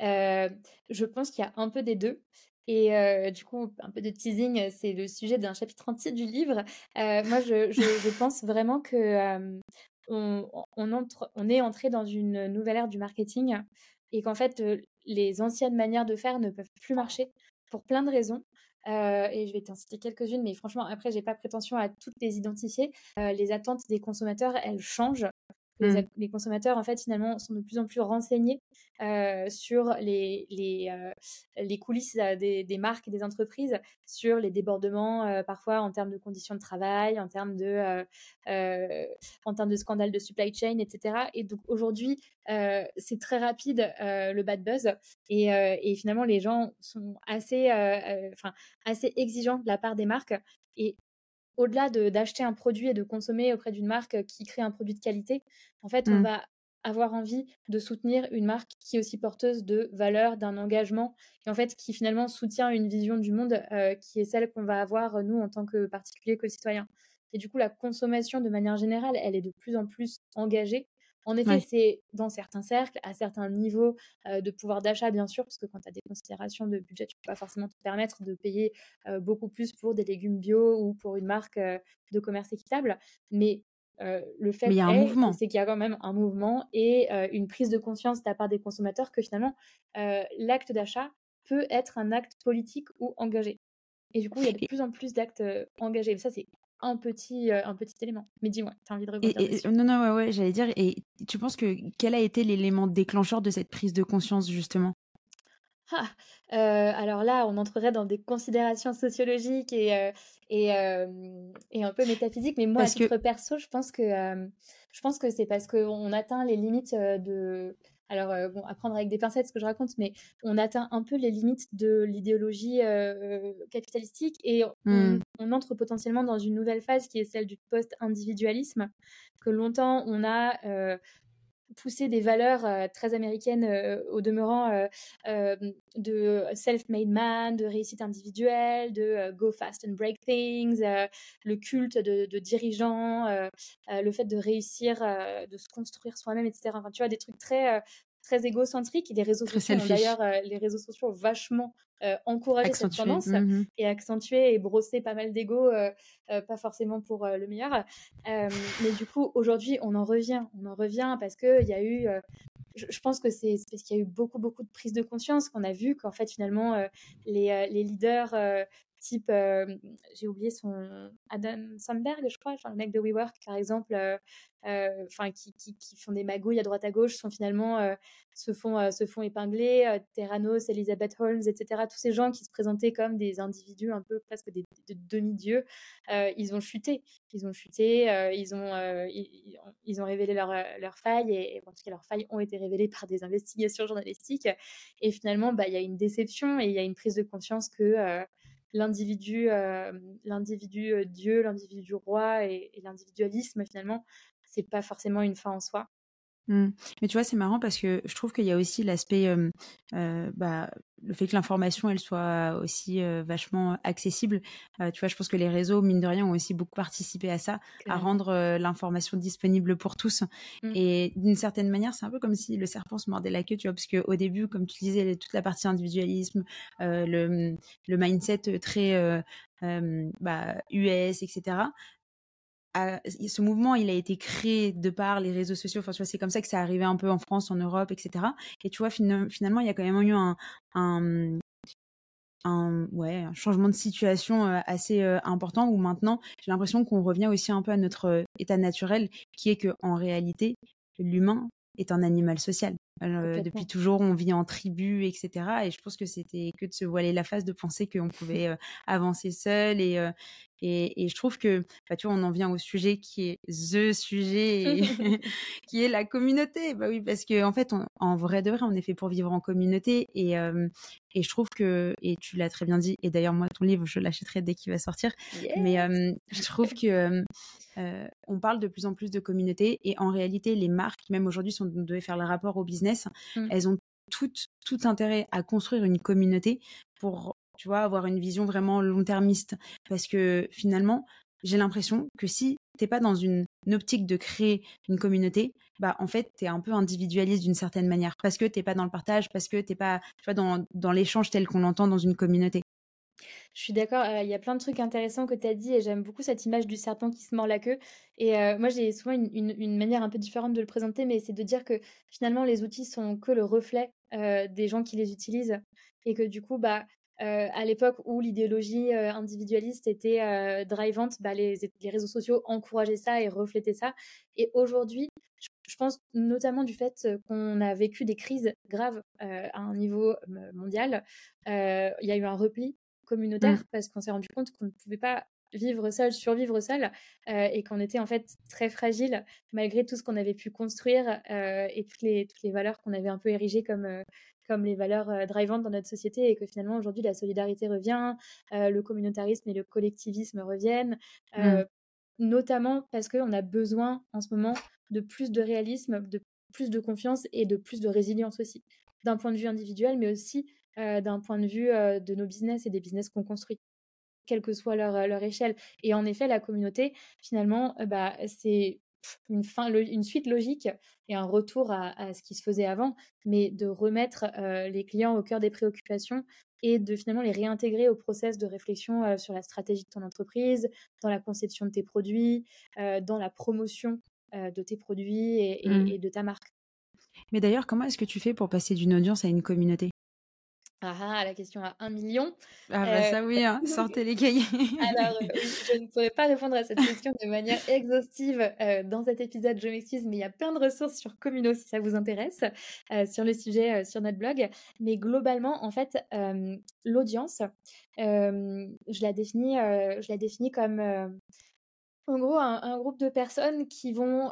je pense qu'il y a un peu des deux. Et du coup, un peu de teasing, c'est le sujet d'un chapitre entier du livre. moi, je, pense vraiment que on, est entré dans une nouvelle ère du marketing et qu'en fait, les anciennes manières de faire ne peuvent plus marcher pour plein de raisons. et je vais t'en citer quelques-unes, mais franchement, après, j'ai pas prétention à toutes les identifier. les attentes des consommateurs, elles changent. Les, mmh. consommateurs, en fait, finalement, sont de plus en plus renseignés sur les, les, les coulisses des, des, marques et des entreprises, sur les débordements, parfois en termes de conditions de travail, en termes de, en termes de scandales de supply chain, etc. Et donc aujourd'hui, c'est très rapide le bad buzz et, et, finalement les gens sont assez, enfin assez exigeants de la part des marques et au-delà d'acheter un produit et de consommer auprès d'une marque qui crée un produit de qualité, en fait, on mmh. va avoir envie de soutenir une marque qui est aussi porteuse de valeurs, d'un engagement, et en fait qui finalement soutient une vision du monde qui est celle qu'on va avoir nous en tant que particuliers, que citoyens. Et du coup, la consommation de manière générale, elle est de plus en plus engagée en effet, c'est dans certains cercles, à certains niveaux de pouvoir d'achat, bien sûr, parce que quand tu as des considérations de budget, tu ne peux pas forcément te permettre de payer beaucoup plus pour des légumes bio ou pour une marque de commerce équitable. Mais le fait c'est qu'il y a quand même un mouvement et une prise de conscience de la part des consommateurs que finalement, l'acte d'achat peut être un acte politique ou engagé. Et du coup, il y a de plus en plus d'actes engagés. ça, c'est un petit, euh, un petit élément. Mais dis-moi, tu as envie de rebondir Non, non, ouais, ouais j'allais dire. Et tu penses que quel a été l'élément déclencheur de cette prise de conscience, justement? Ah, euh, alors là, on entrerait dans des considérations sociologiques et, euh, et, et, un peu métaphysiques, mais moi, à titre perso, je pense que, je pense que c'est parce qu'on atteint les limites de, alors, euh, bon, à prendre avec des pincettes ce que je raconte, mais on atteint un peu les limites de l'idéologie euh, capitalistique et mmh. on, entre potentiellement dans une nouvelle phase qui est celle du post-individualisme, que longtemps on a euh, pousser des valeurs euh, très américaines euh, au demeurant euh, de self-made man, de réussite individuelle, de go fast and break things, le culte de, dirigeants, le fait de réussir, de se construire soi-même, etc. Enfin, tu vois, des trucs très très égocentrique. Et les réseaux sociaux d'ailleurs, euh, les réseaux sociaux ont vachement euh, encouragé cette tendance mmh et accentué et brossé pas mal d'ego, euh, pas forcément pour le meilleur. mais du coup, aujourd'hui, on en revient. On en revient parce qu'il y a eu je, pense que c'est parce qu'il y a eu beaucoup, beaucoup de prise de conscience qu'on a vu qu'en fait, finalement, les, les, leaders type, j'ai oublié son Adam Sandberg, je crois, le mec de WeWork, par exemple, enfin qui, qui, qui, font des magouilles à droite à gauche, sont finalement se font se font épingler. Terranos, Elizabeth Holmes, etc. Tous ces gens qui se présentaient comme des individus un peu presque des, demi-dieux, ils ont chuté, ils ont chuté, ils ont ils, ont révélé leurs leur failles et, en tout cas leurs failles ont été révélées par des investigations journalistiques. Et finalement, bah il y a une déception et il y a une prise de conscience que l'individu, l'individu Dieu, l'individu roi et, et l'individualisme finalement, c'est pas forcément une fin en soi. Mmh. Mais tu vois, c'est marrant parce que je trouve qu'il y a aussi l'aspect, euh, bah, le fait que l'information, elle soit aussi vachement accessible. tu vois, je pense que les réseaux, mine de rien, ont aussi beaucoup participé à ça, à rendre l'information disponible pour tous. Mmh. Et d'une certaine manière, c'est un peu comme si le serpent se mordait la queue, tu vois, parce qu'au début, comme tu disais, toute la partie individualisme, le, le mindset très bah, US, etc ce mouvement, il a été créé de par les réseaux sociaux. Enfin, tu vois, c'est comme ça que c'est arrivé un peu en France, en Europe, etc. Et tu vois, finalement, il y a quand même eu un, un, ouais, un changement de situation euh, assez euh, important où maintenant, j'ai l'impression qu'on revient aussi un peu à notre euh, état naturel, qui est que en réalité, l'humain est un animal social. depuis toujours, on vit en tribu, etc. Et je pense que c'était que de se voiler la face de penser qu'on pouvait avancer seul et, et, et, je trouve que, bah, tu vois, on en vient au sujet qui est the sujet, qui est la communauté. Bah oui, parce que en fait, en vrai de vrai, on est fait pour vivre en communauté. Et, et je trouve que, et tu l'as très bien dit, et d'ailleurs moi, ton livre, je l'achèterai dès qu'il va sortir. Mais je trouve que on parle de plus en plus de communauté, et en réalité, les marques, même aujourd'hui, si on devait faire le rapport au business, mmh. elles ont tout intérêt à construire une communauté pour tu vois, avoir une vision vraiment long-termiste. Parce que finalement, j'ai l'impression que si t'es pas dans une, optique de créer une communauté, bah en fait t'es un peu individualiste d'une certaine manière parce que t'es pas dans le partage, parce que t'es pas, tu vois, dans, dans l'échange tel qu'on l'entend dans une communauté. Je suis d'accord, euh, il y a plein de trucs intéressants que tu as dit et j'aime beaucoup cette image du serpent qui se mord la queue. Et euh, moi, j'ai souvent une, manière un peu différente de le présenter, mais c'est de dire que finalement, les outils sont que le reflet euh, des gens qui les utilisent et que du coup, bah, à l'époque où l'idéologie individualiste était drivante, bah, les, les, réseaux sociaux encourageaient ça et reflétaient ça. Et aujourd'hui, je pense notamment du fait qu'on a vécu des crises graves à un niveau mondial. Il y a eu un repli communautaire mmh. parce qu'on s'est rendu compte qu'on ne pouvait pas vivre seul, survivre seul, et qu'on était en fait très fragile malgré tout ce qu'on avait pu construire et toutes les, toutes les valeurs qu'on avait un peu érigées comme, comme les valeurs drivantes dans notre société et que finalement aujourd'hui la solidarité revient, le communautarisme et le collectivisme reviennent, mmh. notamment parce qu'on a besoin en ce moment de plus de réalisme, de plus de confiance et de plus de résilience aussi, d'un point de vue individuel, mais aussi d'un point de vue de nos business et des business qu'on construit quelle que soit leur, leur, échelle. Et en effet, la communauté, finalement, bah, c'est une, fin, une suite logique et un retour à, ce qui se faisait avant, mais de remettre les clients au cœur des préoccupations et de finalement les réintégrer au process de réflexion sur la stratégie de ton entreprise, dans la conception de tes produits, dans la promotion de tes produits mmh. et, de ta marque. Mais d'ailleurs, comment est-ce que tu fais pour passer d'une audience à une communauté? Ah ah, la question à un million. Ah bah ça oui, hein, sortez les cahiers. Alors, je ne pourrais pas répondre à cette question de manière exhaustive dans cet épisode, je m'excuse, mais il y a plein de ressources sur Communo si ça vous intéresse, sur le sujet sur notre blog. Mais globalement, en fait, l'audience, je la définis, je la définis comme en gros, un, groupe de personnes qui vont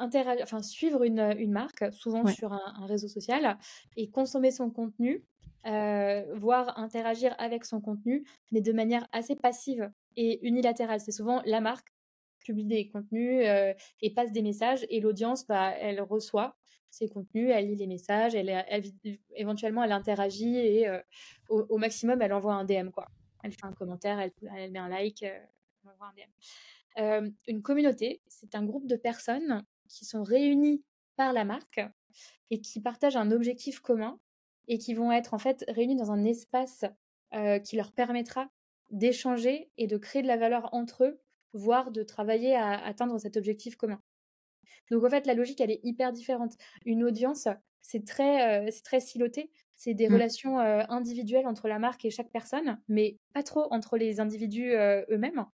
enfin, suivre une, une, marque, souvent sur un, réseau social, et consommer son contenu, voire interagir avec son contenu, mais de manière assez passive et unilatérale. C'est souvent la marque publie des contenus et passe des messages, et l'audience, bah, elle reçoit ces contenus, elle lit les messages, elle, éventuellement elle interagit et au, maximum elle envoie un DM quoi. Elle fait un commentaire, elle, elle met un like, une communauté, c'est un groupe de personnes qui sont réunis par la marque et qui partagent un objectif commun et qui vont être en fait réunis dans un espace qui leur permettra d'échanger et de créer de la valeur entre eux, voire de travailler à atteindre cet objectif commun. Donc en fait, la logique, elle est hyper différente. Une audience, c'est très, c'est très siloté. C'est des mmh. relations individuelles entre la marque et chaque personne, mais pas trop entre les individus eux-mêmes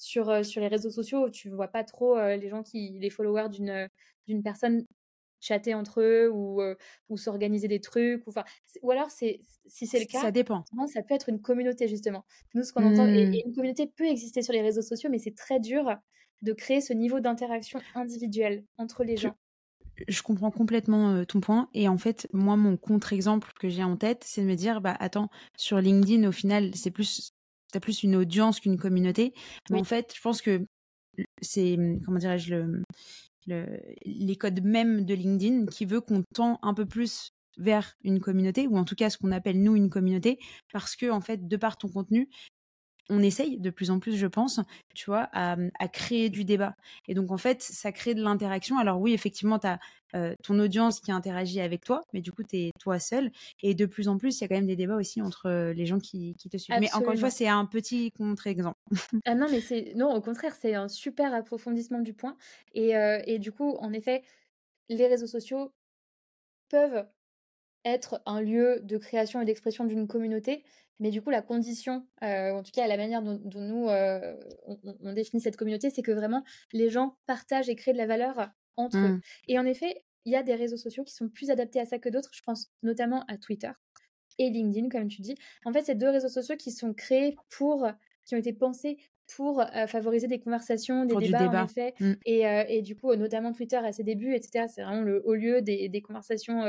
sur, sur les réseaux sociaux, tu vois pas trop les gens qui, les followers d'une, d'une personne chatter entre eux ou, ou s'organiser des trucs. Ou, ou alors, c'est, si c'est le cas, ça dépend. Ça peut être une communauté, justement. Nous, ce qu'on entend, et, mmh. une communauté peut exister sur les réseaux sociaux, mais c'est très dur de créer ce niveau d'interaction individuelle entre les gens. Je comprends complètement ton point. Et en fait, moi, mon contre-exemple que j'ai en tête, c'est de me dire, bah attends, sur LinkedIn, au final, c'est plus as plus une audience qu'une communauté. Mais en fait, je pense que c'est, comment dirais-je, le, les codes même de LinkedIn qui veut qu'on tend un peu plus vers une communauté, ou en tout cas ce qu'on appelle nous une communauté, parce que en fait, de par ton contenu, on essaye de plus en plus, je pense, tu vois, à, créer du débat. Et donc, en fait, ça crée de l'interaction. Alors oui, effectivement, tu as euh, ton audience qui interagit avec toi, mais du coup, tu es toi seul. Et de plus en plus, il y a quand même des débats aussi entre les gens qui, te suivent. Mais encore une fois, c'est un petit contre-exemple. ah non, mais c'est non, au contraire, c'est un super approfondissement du point. Et, euh, et du coup, en effet, les réseaux sociaux peuvent être un lieu de création et d'expression d'une communauté, mais du coup, la condition, euh, en tout cas la manière dont, nous, euh, on, définit cette communauté, c'est que vraiment les gens partagent et créent de la valeur entre eux. Mmh. Et en effet, il y a des réseaux sociaux qui sont plus adaptés à ça que d'autres. Je pense notamment à Twitter et LinkedIn, comme tu dis. En fait, c'est deux réseaux sociaux qui sont créés pour, qui ont été pensés pour favoriser des conversations, des débats, en effet. Mmh. Et, et, du coup, notamment Twitter à ses débuts, etc., c'est vraiment le haut lieu des, des conversations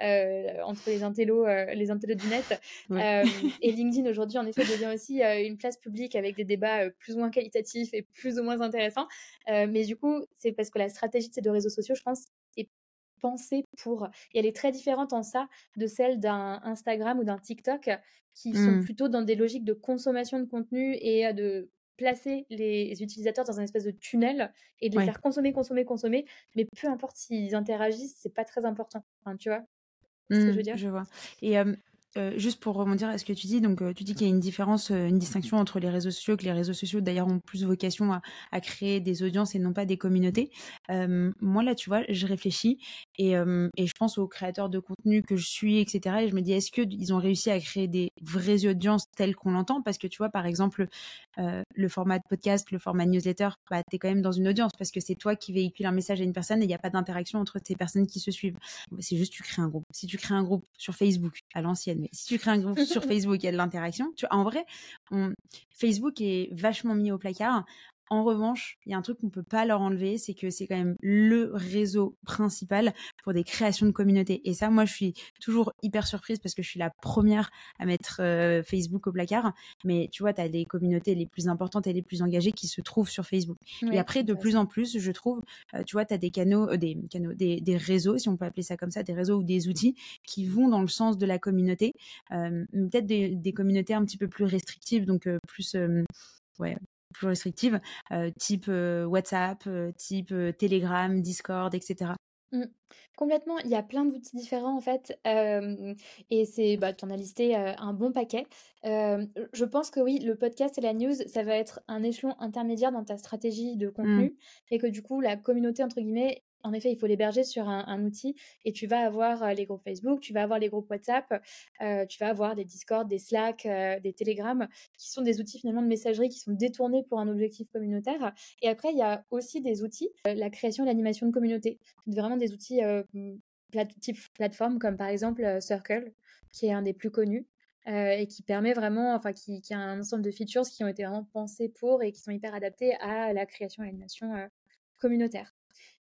entre les intellos, les intellos du net. et LinkedIn, aujourd'hui, en effet, devient aussi une place publique avec des débats plus ou moins qualitatifs et plus ou moins intéressants. mais du coup, c'est parce que la stratégie de ces deux réseaux sociaux, je pense, est pensée pour. Et elle est très différente en ça de celle d'un Instagram ou d'un TikTok qui sont mmh. plutôt dans des logiques de consommation de contenu et de placer les utilisateurs dans un espèce de tunnel et de les faire consommer, consommer, consommer. Mais peu importe s'ils interagissent, c'est pas très important. tu vois? Ce que je veux mmh, dire? Je vois. Et euh, juste pour rebondir à ce que tu dis, donc tu dis qu'il y a une différence, une distinction entre les réseaux sociaux, que les réseaux sociaux d'ailleurs ont plus vocation à, créer des audiences et non pas des communautés. moi là, tu vois, je réfléchis et, et, je pense aux créateurs de contenu que je suis, etc. Et je me dis, est-ce qu'ils ont réussi à créer des vraies audiences telles qu'on l'entend? Parce que tu vois, par exemple, le format de podcast, le format newsletter, bah, tu es quand même dans une audience parce que c'est toi qui véhicule un message à une personne et il n'y a pas d'interaction entre ces personnes qui se suivent. C'est juste tu crées un groupe. Si tu crées un groupe sur Facebook à l'ancienne, mais si tu crées un groupe sur Facebook, il y a de l'interaction. En vrai, Facebook est vachement mis au placard. En revanche, il y a un truc qu'on peut pas leur enlever, c'est que c'est quand même le réseau principal pour des créations de communautés. Et ça, moi, je suis toujours hyper surprise parce que je suis la première à mettre euh, Facebook au placard. Mais tu vois, tu as des communautés les plus importantes et les plus engagées qui se trouvent sur Facebook. et après, de plus en plus, je trouve, euh, tu vois, tu as des canaux, euh, des canaux, des, réseaux, si on peut appeler ça comme ça, des réseaux ou des outils qui vont dans le sens de la communauté. Peut-être des, des, communautés un petit peu plus restrictives, donc plus ouais, plus restrictives, euh, type euh, WhatsApp, euh, type Telegram, Discord, etc. Mmh. Complètement, il y a plein d'outils différents en fait, et c'est, bah, tu en as listé un bon paquet. je pense que oui, le podcast et la news, ça va être un échelon intermédiaire dans ta stratégie de mmh. contenu, et que du coup, la communauté entre guillemets en effet, il faut l'héberger sur un, outil et tu vas avoir les groupes Facebook, tu vas avoir les groupes WhatsApp, tu vas avoir des Discord, des Slack, des Telegram, qui sont des outils finalement de messagerie qui sont détournés pour un objectif communautaire. Et après, il y a aussi des outils, la création et l'animation de communauté. Vraiment des outils type plateforme comme par exemple Circle, qui est un des plus connus. et qui permet vraiment, enfin, qui, a un ensemble de features qui ont été vraiment pensés pour et qui sont hyper adaptés à la création et l'animation communautaire.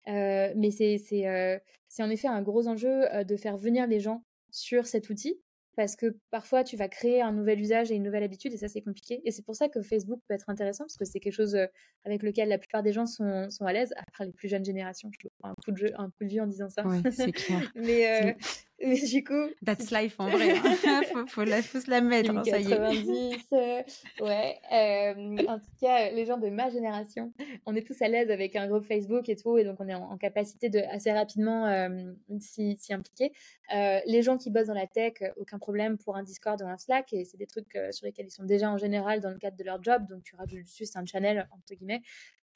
Euh, mais euh, c'est en effet un gros enjeu euh, de faire venir les gens sur cet outil parce que parfois tu vas créer un nouvel usage et une nouvelle habitude et ça c'est compliqué. Et c'est pour ça que Facebook peut être intéressant parce que c'est quelque chose avec lequel la plupart des gens sont, sont à l'aise, à part les plus jeunes générations. Je un coup de, jeu, un coup de vie en disant ça. C'est clair. mais, mais du coup. That's life en vrai. Hein. faut, faut, la, faut se la mettre. Hein, ça y est. Euh, ouais. Euh, en tout cas, les gens de ma génération, on est tous à l'aise avec un groupe Facebook et tout, et donc on est en, capacité de assez rapidement euh, s'y impliquer. les gens qui bossent dans la tech, aucun problème pour un Discord ou un Slack, et c'est des trucs sur lesquels ils sont déjà en général dans le cadre de leur job, donc tu rajoutes juste un channel entre guillemets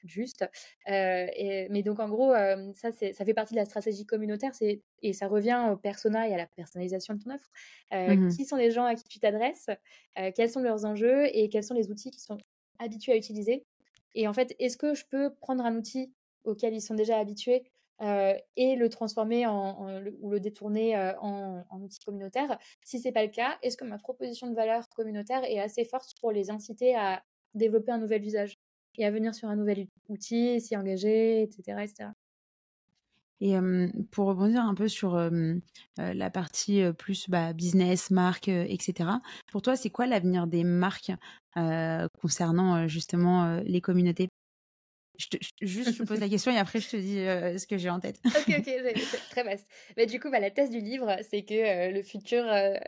juste. et, mais donc en gros, ça, ça fait partie de la stratégie communautaire et ça revient au persona et à la personnalisation de ton offre. Mmh qui sont les gens à qui tu t'adresses Quels sont leurs enjeux et quels sont les outils qui sont habitués à utiliser Et en fait, est-ce que je peux prendre un outil auquel ils sont déjà habitués et le transformer en, ou le détourner en, en, outil communautaire? Si c'est pas le cas, est-ce que ma proposition de valeur communautaire est assez forte pour les inciter à développer un nouvel usage? Et à venir sur un nouvel outil, s'y engager, etc. etc. Et pour rebondir un peu sur la partie plus bah, business, marque, etc., pour toi, c'est quoi l'avenir des marques concernant justement les communautés? Je te, juste, je te pose la question et après, je te dis ce que j'ai en tête. ok, ok, très vaste. Mais du coup, bah, la thèse du livre, c'est que le futur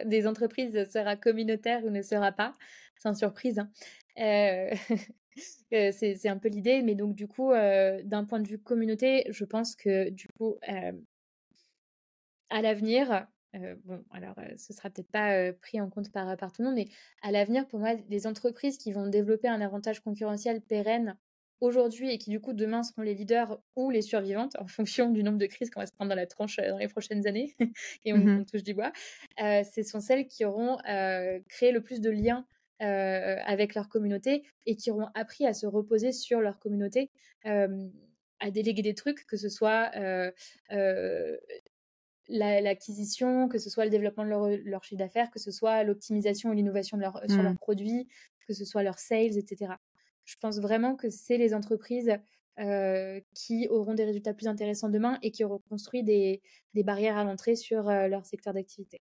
des entreprises sera communautaire ou ne sera pas, sans surprise. Hein. c'est un peu l'idée, mais donc du coup, d'un point de vue communauté, je pense que du coup, à l'avenir, bon, alors ce sera peut-être pas pris en compte par, par tout le monde, mais à l'avenir, pour moi, les entreprises qui vont développer un avantage concurrentiel pérenne aujourd'hui et qui du coup demain seront les leaders ou les survivantes en fonction du nombre de crises qu'on va se prendre dans la tranche dans les prochaines années et on, mmh touche du bois, ce sont celles qui auront créé le plus de liens euh, avec leur communauté et qui auront appris à se reposer sur leur communauté, à déléguer des trucs, que ce soit l'acquisition, que ce soit le développement de leur, leur chiffre d'affaires, que ce soit l'optimisation et l'innovation leur, sur leurs mmh. produits, que ce soit leurs sales, etc. Je pense vraiment que c'est les entreprises qui auront des résultats plus intéressants demain et qui auront construit des, des barrières à l'entrée sur leur secteur d'activité.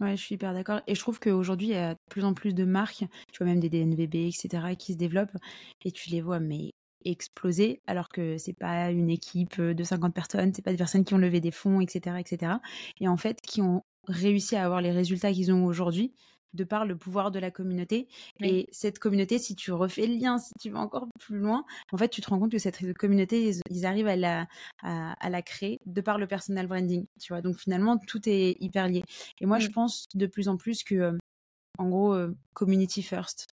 Ouais, je suis hyper d'accord. Et je trouve qu'aujourd'hui, il y a de plus en plus de marques, tu vois, même des DNVB, etc., qui se développent et tu les vois, mais exploser, alors que c'est pas une équipe de 50 personnes, c'est pas des personnes qui ont levé des fonds, etc., etc. Et en fait, qui ont réussi à avoir les résultats qu'ils ont aujourd'hui de par le pouvoir de la communauté. Et cette communauté, si tu refais le lien, si tu vas encore plus loin, en fait, tu te rends compte que cette communauté, ils, arrivent à la, à, la créer de par le personal branding. Tu vois, donc finalement, tout est hyper lié. Et moi, je pense de plus en plus que, en gros, community first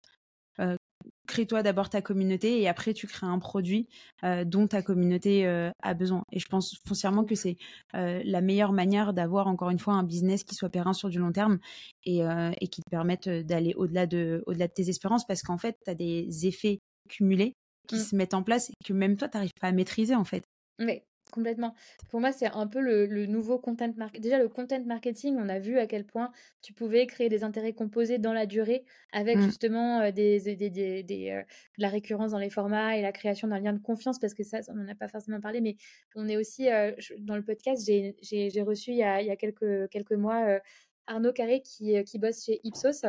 crée-toi d'abord ta communauté et après tu crées un produit euh, dont ta communauté euh, a besoin. Et je pense foncièrement que c'est euh, la meilleure manière d'avoir encore une fois un business qui soit périn sur du long terme et, et qui te permette d'aller au-delà de, au-delà de tes espérances parce qu'en fait, tu as des effets cumulés qui mmh. se mettent en place et que même toi, tu n'arrives pas à maîtriser en fait. Oui, Complètement. Pour moi, c'est un peu le, nouveau content marketing. Déjà, le content marketing, on a vu à quel point tu pouvais créer des intérêts composés dans la durée avec mmh. justement euh, des, des, euh, la récurrence dans les formats et la création d'un lien de confiance parce que ça, on n'en a pas forcément parlé, mais on est aussi euh, dans le podcast, j'ai reçu il y, a, il y a quelques, quelques mois Arnaud Carré qui, qui bosse chez Ipsos,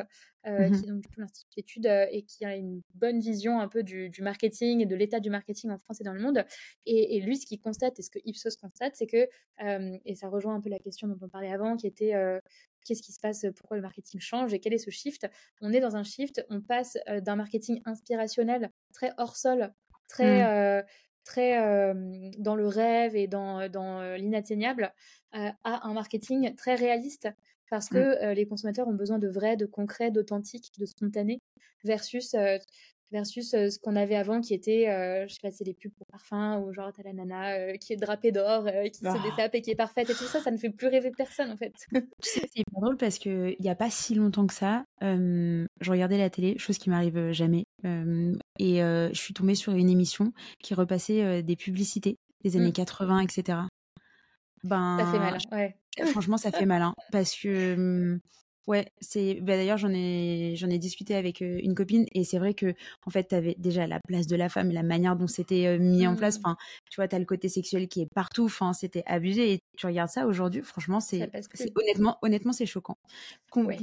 euh, mmh qui est donc du l'Institut d'études euh, et qui a une bonne vision un peu du, marketing et de l'état du marketing en France et dans le monde. Et, lui, ce qu'il constate et ce que Ipsos constate, c'est que, euh, et ça rejoint un peu la question dont on parlait avant, qui était qu'est-ce qui se passe, pourquoi le marketing change et quel est ce shift? On est dans un shift, on passe d'un marketing inspirationnel très hors sol, très... Mmh. très dans le rêve et dans, dans l'inatteignable, à un marketing très réaliste parce mmh. que les consommateurs ont besoin de vrai, de concret, d'authentique, de spontané, versus versus ce qu'on avait avant qui était, je sais pas, c'est des pubs pour parfum ou genre t'as la nana qui est drapée d'or, qui se ah! détape et qui est parfaite et tout ça, ça ne fait plus rêver personne en fait. c'est hyper drôle parce que il y a pas si longtemps que ça, je regardais la télé, chose qui m'arrive jamais, et je suis tombée sur une émission qui repassait des publicités des années 80, mmh. etc. Ben, ça fait mal, ouais. Franchement, ça fait malin parce que Ouais, c'est bah, d'ailleurs j'en ai j'en ai discuté avec une copine et c'est vrai que en fait tu avais déjà la place de la femme et la manière dont c'était mis en place. Mmh. Enfin, tu vois, tu as le côté sexuel qui est partout. Enfin, c'était abusé et tu regardes ça aujourd'hui, franchement, c'est honnêtement honnêtement c'est choquant.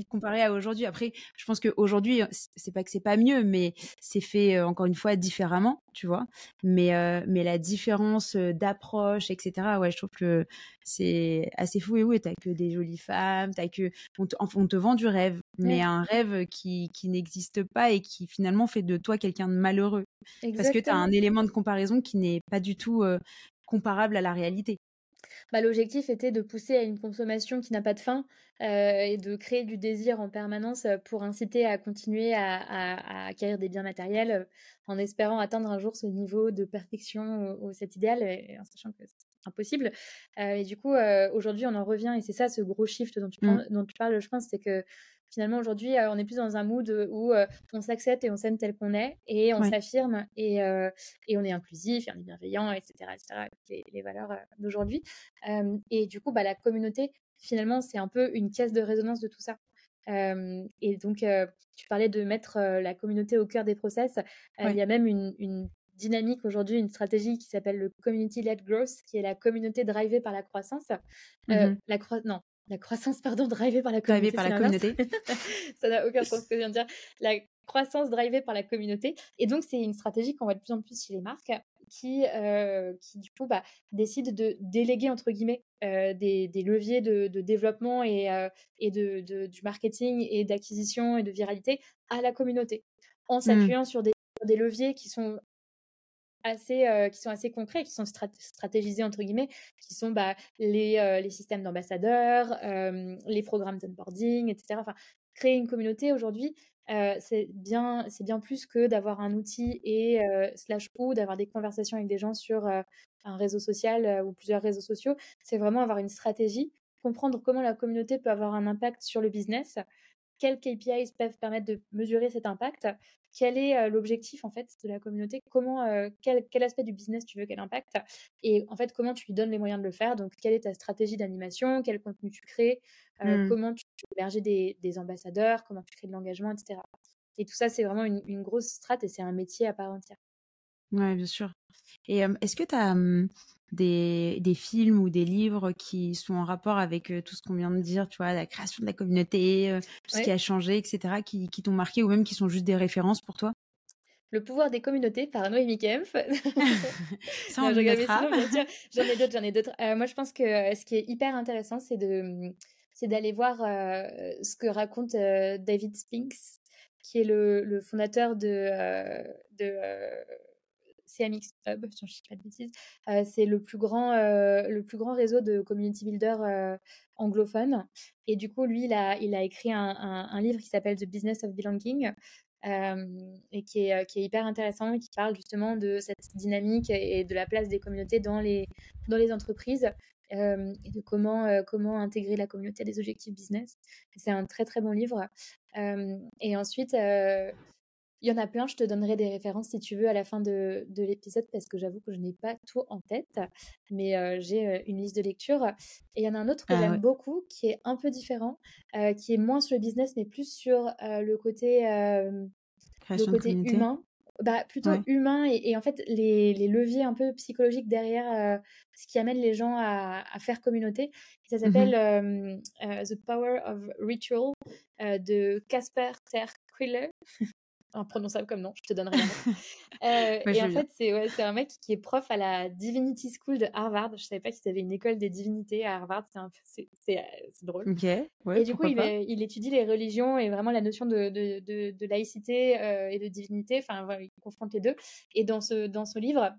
Comparé à aujourd'hui. Après, je pense qu'aujourd'hui c'est pas que c'est pas mieux, mais c'est fait encore une fois différemment, tu vois? Mais mais la différence d'approche, etc. Ouais, je trouve que c'est assez fou et oui, t'as que des jolies femmes, t'as que on, te vend du rêve, mais un rêve qui, qui n'existe pas et qui finalement fait de toi quelqu'un de malheureux. Parce que tu as un élément de comparaison qui n'est pas du tout comparable à la réalité. Bah, L'objectif était de pousser à une consommation qui n'a pas de fin et de créer du désir en permanence pour inciter à continuer à, acquérir des biens matériels en espérant atteindre un jour ce niveau de perfection ou, cet idéal, et, en sachant que impossible. et du coup, aujourd'hui, on en revient, et c'est ça ce gros shift dont tu, mmh. dont tu parles, je pense, c'est que finalement aujourd'hui on est plus dans un mood où on s'accepte et on s'aime tel qu'on est et on s'affirme et, et, on est inclusif et on est bienveillant etc etc les, les valeurs d'aujourd'hui et du coup bah, la communauté finalement, c'est un peu une caisse de résonance de tout ça. et donc, tu parlais de mettre la communauté au cœur des process. Il y a même une, dynamique aujourd'hui, une stratégie qui s'appelle le Community-led Growth, qui est la communauté drivée par la croissance. Mmh la non, la croissance, pardon, drivée par la communauté. par la communauté. ça n'a aucun sens ce que je viens de dire. La croissance drivée par la communauté. Et donc, c'est une stratégie qu'on voit de plus en plus chez les marques qui, euh, qui du coup, bah, décident de déléguer, entre guillemets, euh, des, des, leviers de, de développement et, euh, et de, de, du marketing et d'acquisition et de viralité à la communauté, en mmh. s'appuyant sur des, des leviers qui sont assez qui sont assez concrets qui sont stratégisés entre guillemets qui sont bah, les, les systèmes d'ambassadeurs les programmes d'onboarding etc enfin créer une communauté aujourd'hui c'est bien, c'est bien plus que d'avoir un outil et slash ou d'avoir des conversations avec des gens sur un réseau social ou plusieurs réseaux sociaux. C'est vraiment avoir une stratégie, comprendre comment la communauté peut avoir un impact sur le business, quels KPIs peuvent permettre de mesurer cet impact, quel est l'objectif en fait de la communauté, comment, quel, quel, aspect du business tu veux qu'elle impacte, et en fait comment tu lui donnes les moyens de le faire? Donc quelle est ta stratégie d'animation, quel contenu tu crées, mmh. comment tu héberger des, des, ambassadeurs, comment tu crées de l'engagement, etc. Et tout ça c'est vraiment une, une grosse strate et c'est un métier à part entière. Ouais, bien sûr. Et est-ce que tu as des, des, films ou des livres qui sont en rapport avec tout ce qu'on vient de dire, tu vois, la création de la communauté, tout ce qui a changé, etc., qui, qui t'ont marqué ou même qui sont juste des références pour toi? Le pouvoir des communautés par Noémie Kempf. Ça, on J'en ai d'autres, j'en ai d'autres. moi, je pense que ce qui est hyper intéressant, c'est de, c'est d'aller voir ce que raconte David Spinks, qui est le, fondateur de, de CMX je ne pas de bêtises. c'est le, plus grand, le plus grand réseau de community builders anglophones. Et du coup, lui, il a, écrit un, livre qui s'appelle The Business of Belonging, et qui est, hyper intéressant et qui parle justement de cette dynamique et de la place des communautés dans les, entreprises et de comment intégrer la communauté à des objectifs business. C'est un très très bon livre. et ensuite, il y en a plein, je te donnerai des références si tu veux à la fin de, de l'épisode parce que j'avoue que je n'ai pas tout en tête, mais j'ai une liste de lecture. Et il y en a un autre que ah j'aime beaucoup qui est un peu différent, qui est moins sur le business mais plus sur le côté, le côté humain. Bah, plutôt humain et, en fait les, les, leviers un peu psychologiques derrière ce qui amène les gens à, à faire communauté. ça mmh s'appelle The Power of Ritual de Casper Ter Quiller imprononçable comme nom, je te donnerai le euh, et en fait, c'est ouais, un mec qui est prof à la Divinity School de Harvard. Je savais pas qu'ils avaient une école des divinités à Harvard, c'est euh, drôle. Ok. et du coup, il, il, étudie les religions et vraiment la notion de, de, de, laïcité euh, et de divinité. Enfin, voilà, il confronte les deux. Et dans ce, dans ce livre,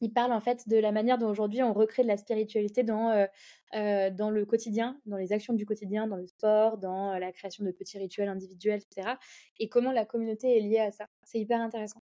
il parle en fait de la manière dont aujourd'hui on recrée de la spiritualité dans, euh, euh, dans le quotidien, dans les actions du quotidien, dans le sport, dans euh, la création de petits rituels individuels, etc. Et comment la communauté est liée à ça. C'est hyper intéressant.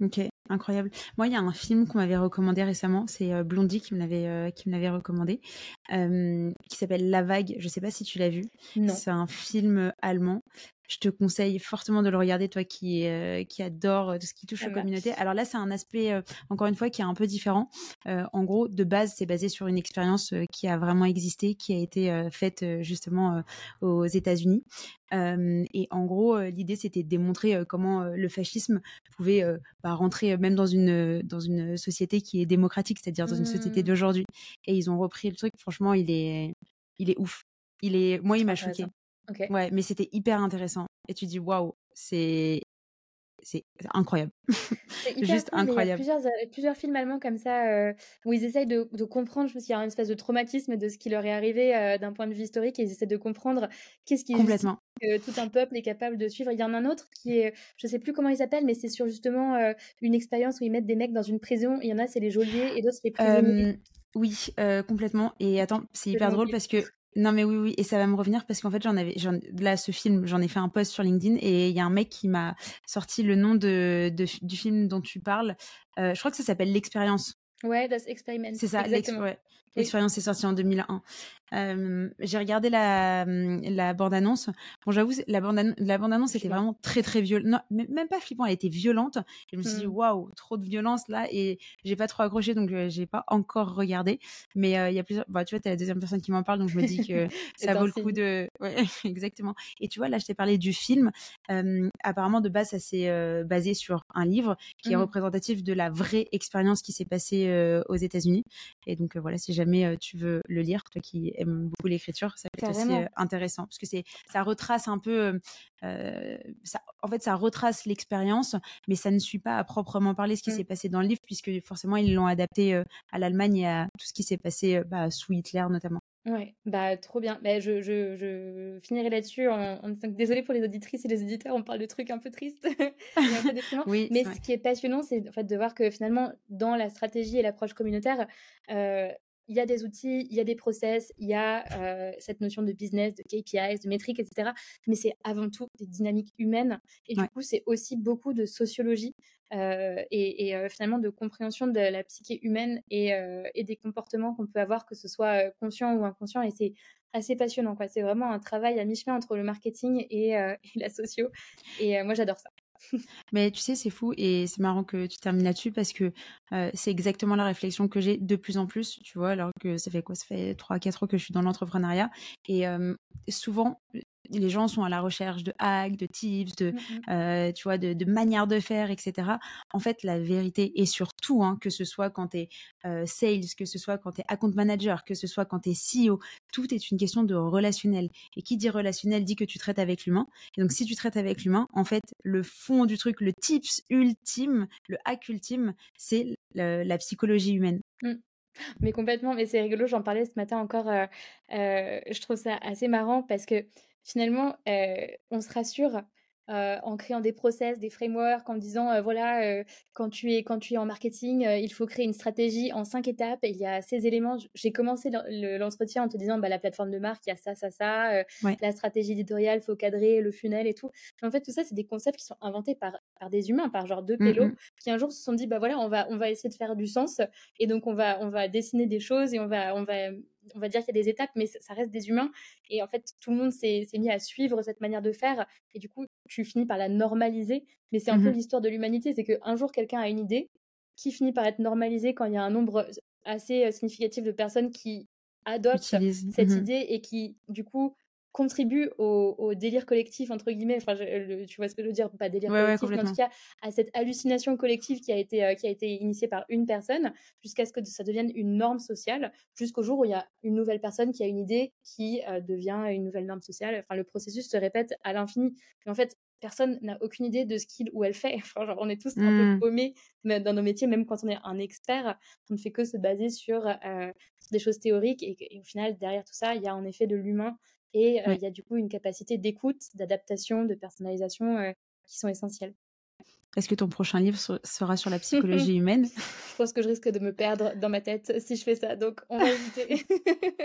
Ok, incroyable. Moi, il y a un film qu'on m'avait recommandé récemment, c'est Blondie qui me l'avait qui me l'avait recommandé, qui s'appelle La Vague. Je ne sais pas si tu l'as vu. C'est un film allemand je te conseille fortement de le regarder, toi qui, euh, qui adore euh, tout ce qui touche aux communautés. Alors là, c'est un aspect, euh, encore une fois, qui est un peu différent. en gros, de base, c'est basé sur une expérience qui a vraiment existé, qui a été faite justement aux États-Unis. et en gros, l'idée, c'était de démontrer comment le fascisme pouvait bah, rentrer même dans une, dans une société qui est démocratique, c'est-à-dire dans une société mmh. d'aujourd'hui. Et ils ont repris le truc. Franchement, il est, il est ouf. Il est, moi, il m'a choqué. Ouais, mais c'était hyper intéressant. Et tu dis, waouh, c'est c'est incroyable. C'est juste incroyable. Il y a plusieurs, euh, plusieurs, films allemands comme ça euh, où ils essayent de, de comprendre, je pense qu'il y a une espèce de traumatisme de ce qui leur est arrivé euh, d'un point de vue historique et ils essaient de comprendre qu'est-ce qui Complètement. Que tout un peuple est capable de suivre. Il y en a un autre qui est, je sais plus comment il s'appelle, mais c'est sur justement une expérience où ils mettent des mecs dans une prison. Il y en a, c'est les geôliers et d'autres, c'est les prisonniers. oui, complètement. Et attends, c'est hyper drôle parce que non mais oui oui et ça va me revenir parce qu'en fait j'en avais là ce film j'en ai fait un post sur LinkedIn et il y a un mec qui m'a sorti le nom de, du film dont tu parles. Euh, je crois que ça s'appelle l'expérience. Ouais das experiment. C'est ça l'expérience est sortie en 2001 j'ai regardé la, la bande-annonce. Bon, j'avoue, la bande-annonce, la était vraiment très, très violente. même pas flippant, elle était violente. je me suis dit, mmh. waouh, trop de violence là. Et j'ai pas trop accroché, donc j'ai pas encore regardé. Mais il y a plusieurs. Bah, tu vois, t'es la deuxième personne qui m'en parle, donc je me dis que ça vaut le coup de. Ouais, exactement. Et tu vois, là, je t'ai parlé du film. apparemment, de base, ça s'est basé sur un livre qui est mmh. représentatif de la vraie expérience qui s'est passée aux États-Unis. Et donc, voilà, si jamais tu veux le lire, toi qui aime beaucoup l'écriture, ça peut être aussi intéressant parce que c'est ça retrace un peu, euh, ça, en fait, ça retrace l'expérience, mais ça ne suit pas à proprement parler ce qui mmh. s'est passé dans le livre puisque forcément ils l'ont adapté à l'Allemagne et à tout ce qui s'est passé bah, sous Hitler notamment. Ouais, bah trop bien. Bah, je, je, je finirai là-dessus en, désolée pour les auditrices et les éditeurs, on parle de trucs un peu tristes oui, Mais ce qui est passionnant, c'est en fait de voir que finalement, dans la stratégie et l'approche communautaire, il y a des outils, il y a des process, il y a euh, cette notion de business, de KPIs, de métriques, etc. Mais c'est avant tout des dynamiques humaines. Et du coup, c'est aussi beaucoup de sociologie euh, et, euh, finalement de compréhension de la psyché humaine et, des comportements qu'on peut avoir, que ce soit conscient ou inconscient. Et c'est assez passionnant. C'est vraiment un travail à mi-chemin entre le marketing et, et la socio. Et moi, j'adore ça. Mais tu sais, c'est fou et c'est marrant que tu termines là-dessus parce que c'est exactement la réflexion que j'ai de plus en plus, tu vois, alors que ça fait quoi? Ça fait 3-4 ans que je suis dans l'entrepreneuriat et souvent, les gens sont à la recherche de hacks, de tips, de, mmh tu vois, de, de, manières de faire, etc. En fait, la vérité est surtout, hein, que ce soit quand tu es sales, que ce soit quand tu es account manager, que ce soit quand tu es CEO, tout est une question de relationnel. Et qui dit relationnel dit que tu traites avec l'humain. Et donc, si tu traites avec l'humain, en fait, le fond du truc, le tips ultime, le hack ultime, c'est la, psychologie humaine. Mmh. Mais complètement, mais c'est rigolo, j'en parlais ce matin encore. Euh, euh, je trouve ça assez marrant parce que finalement, on se rassure euh, en créant des process, des frameworks, en disant euh, voilà, euh, quand, tu es, quand tu es en marketing, il faut créer une stratégie en cinq étapes. Et il y a ces éléments. J'ai commencé l'entretien en te disant bah, la plateforme de marque, il y a ça, ça, ça. La stratégie éditoriale, il faut cadrer le funnel et tout. En fait, tout ça, c'est des concepts qui sont inventés par, par des humains, par genre deux mmh pélos, qui un jour se sont dit bah voilà, on va, on va essayer de faire du sens. Et donc, on va, on va dessiner des choses et on va, on va on va dire qu'il y a des étapes, mais ça reste des humains. Et en fait, tout le monde s'est mis à suivre cette manière de faire. Et du coup, tu finis par la normaliser. Mais c'est un peu mmh l'histoire de l'humanité. C'est qu'un jour, quelqu'un a une idée qui finit par être normalisée quand il y a un nombre assez euh, significatif de personnes qui adoptent cette mmh idée et qui, du coup, contribue au, délire collectif, entre guillemets, enfin, tu vois ce que je veux dire, pas délire collectif, mais en tout cas à cette hallucination collective qui a été, euh, qui a été initiée par une personne, jusqu'à ce que ça devienne une norme sociale, jusqu'au jour où il y a une nouvelle personne qui a une idée qui euh, devient une nouvelle norme sociale. Enfin, le processus se répète à l'infini. En fait, personne n'a aucune idée de ce qu'il ou elle fait. Enfin, genre, on est tous un peu mmh. paumés dans nos métiers, même quand on est un expert, on ne fait que se baser sur, euh, des choses théoriques. Et, et, au final, derrière tout ça, il y a en effet de l'humain et il y a du coup une capacité d'écoute, d'adaptation, de personnalisation qui sont essentielles. Est-ce que ton prochain livre sera sur la psychologie humaine? Je pense que je risque de me perdre dans ma tête si je fais ça, donc on va éviter.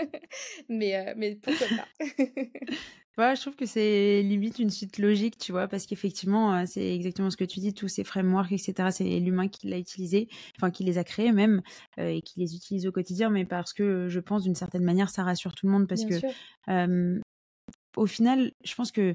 mais, mais pourquoi pas Ouais, je trouve que c'est limite une suite logique, tu vois, parce qu'effectivement, c'est exactement ce que tu dis, tous ces frameworks, etc., c'est l'humain qui l'a utilisé, enfin qui les a créés même, et qui les utilise au quotidien, mais parce que je pense d'une certaine manière, ça rassure tout le monde, parce que au final, je pense que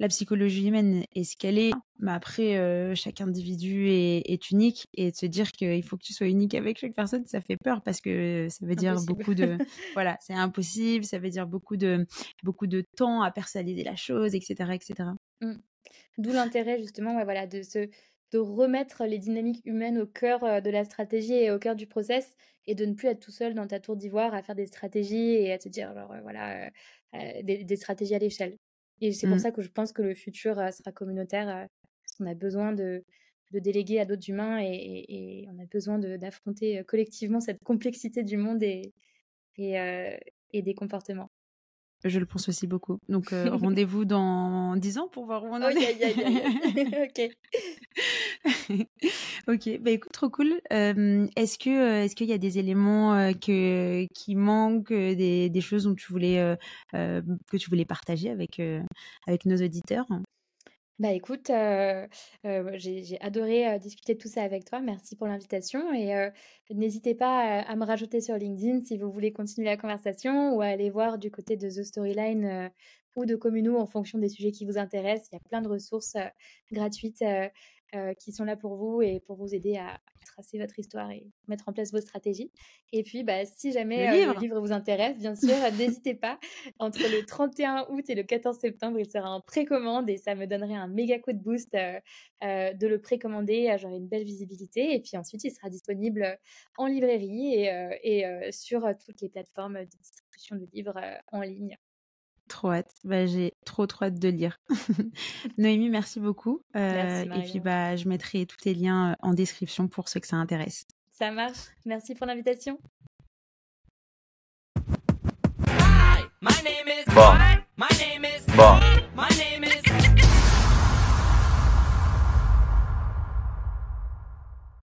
la psychologie humaine est ce qu'elle est, mais après, euh, chaque individu est, unique et de se dire qu'il faut que tu sois unique avec chaque personne, ça fait peur parce que ça veut dire beaucoup de. voilà, c'est impossible, ça veut dire beaucoup de, beaucoup de temps à personnaliser la chose, etc. etc. Mmh. D'où l'intérêt, justement, ouais, voilà, de, se, de remettre les dynamiques humaines au cœur euh, de la stratégie et au cœur du process et de ne plus être tout seul dans ta tour d'ivoire à faire des stratégies et à te dire, alors, euh, voilà, des stratégies à l'échelle. Et c'est pour mmh. ça que je pense que le futur sera communautaire. parce qu'on a besoin de, de déléguer à d'autres humains et, on a besoin d'affronter collectivement cette complexité du monde et, et, et des comportements. Je le pense aussi beaucoup. Donc, rendez-vous dans 10 ans pour voir où on en est. ok. ok, bah écoute, trop cool. est-ce que est-ce qu'il y a des éléments que, qui manquent, des, des, choses dont tu voulais que tu voulais partager avec avec nos auditeurs? Bah écoute, j'ai adoré discuter de tout ça avec toi. Merci pour l'invitation et n'hésitez pas à, me rajouter sur LinkedIn si vous voulez continuer la conversation ou à aller voir du côté de The Storyline ou de Communo en fonction des sujets qui vous intéressent. Il y a plein de ressources gratuites euh, qui sont là pour vous et pour vous aider à tracer votre histoire et mettre en place vos stratégies. Et puis, bah, si jamais le, euh, livre. vous intéresse, bien sûr, n'hésitez pas. Entre le 31 août et le 14 septembre, il sera en précommande et ça me donnerait un méga coup de boost euh, de le précommander. J'aurai une belle visibilité. Et puis ensuite, il sera disponible en librairie et, et sur toutes les plateformes de distribution de livres en ligne. Trop hâte. Bah, j'ai trop trop hâte de lire. Noémie, merci beaucoup. Euh, et puis bah, je mettrai tous tes liens euh, en description pour ceux que ça intéresse. Ça marche. Merci pour l'invitation. Bon. My name is. Bon. My name is.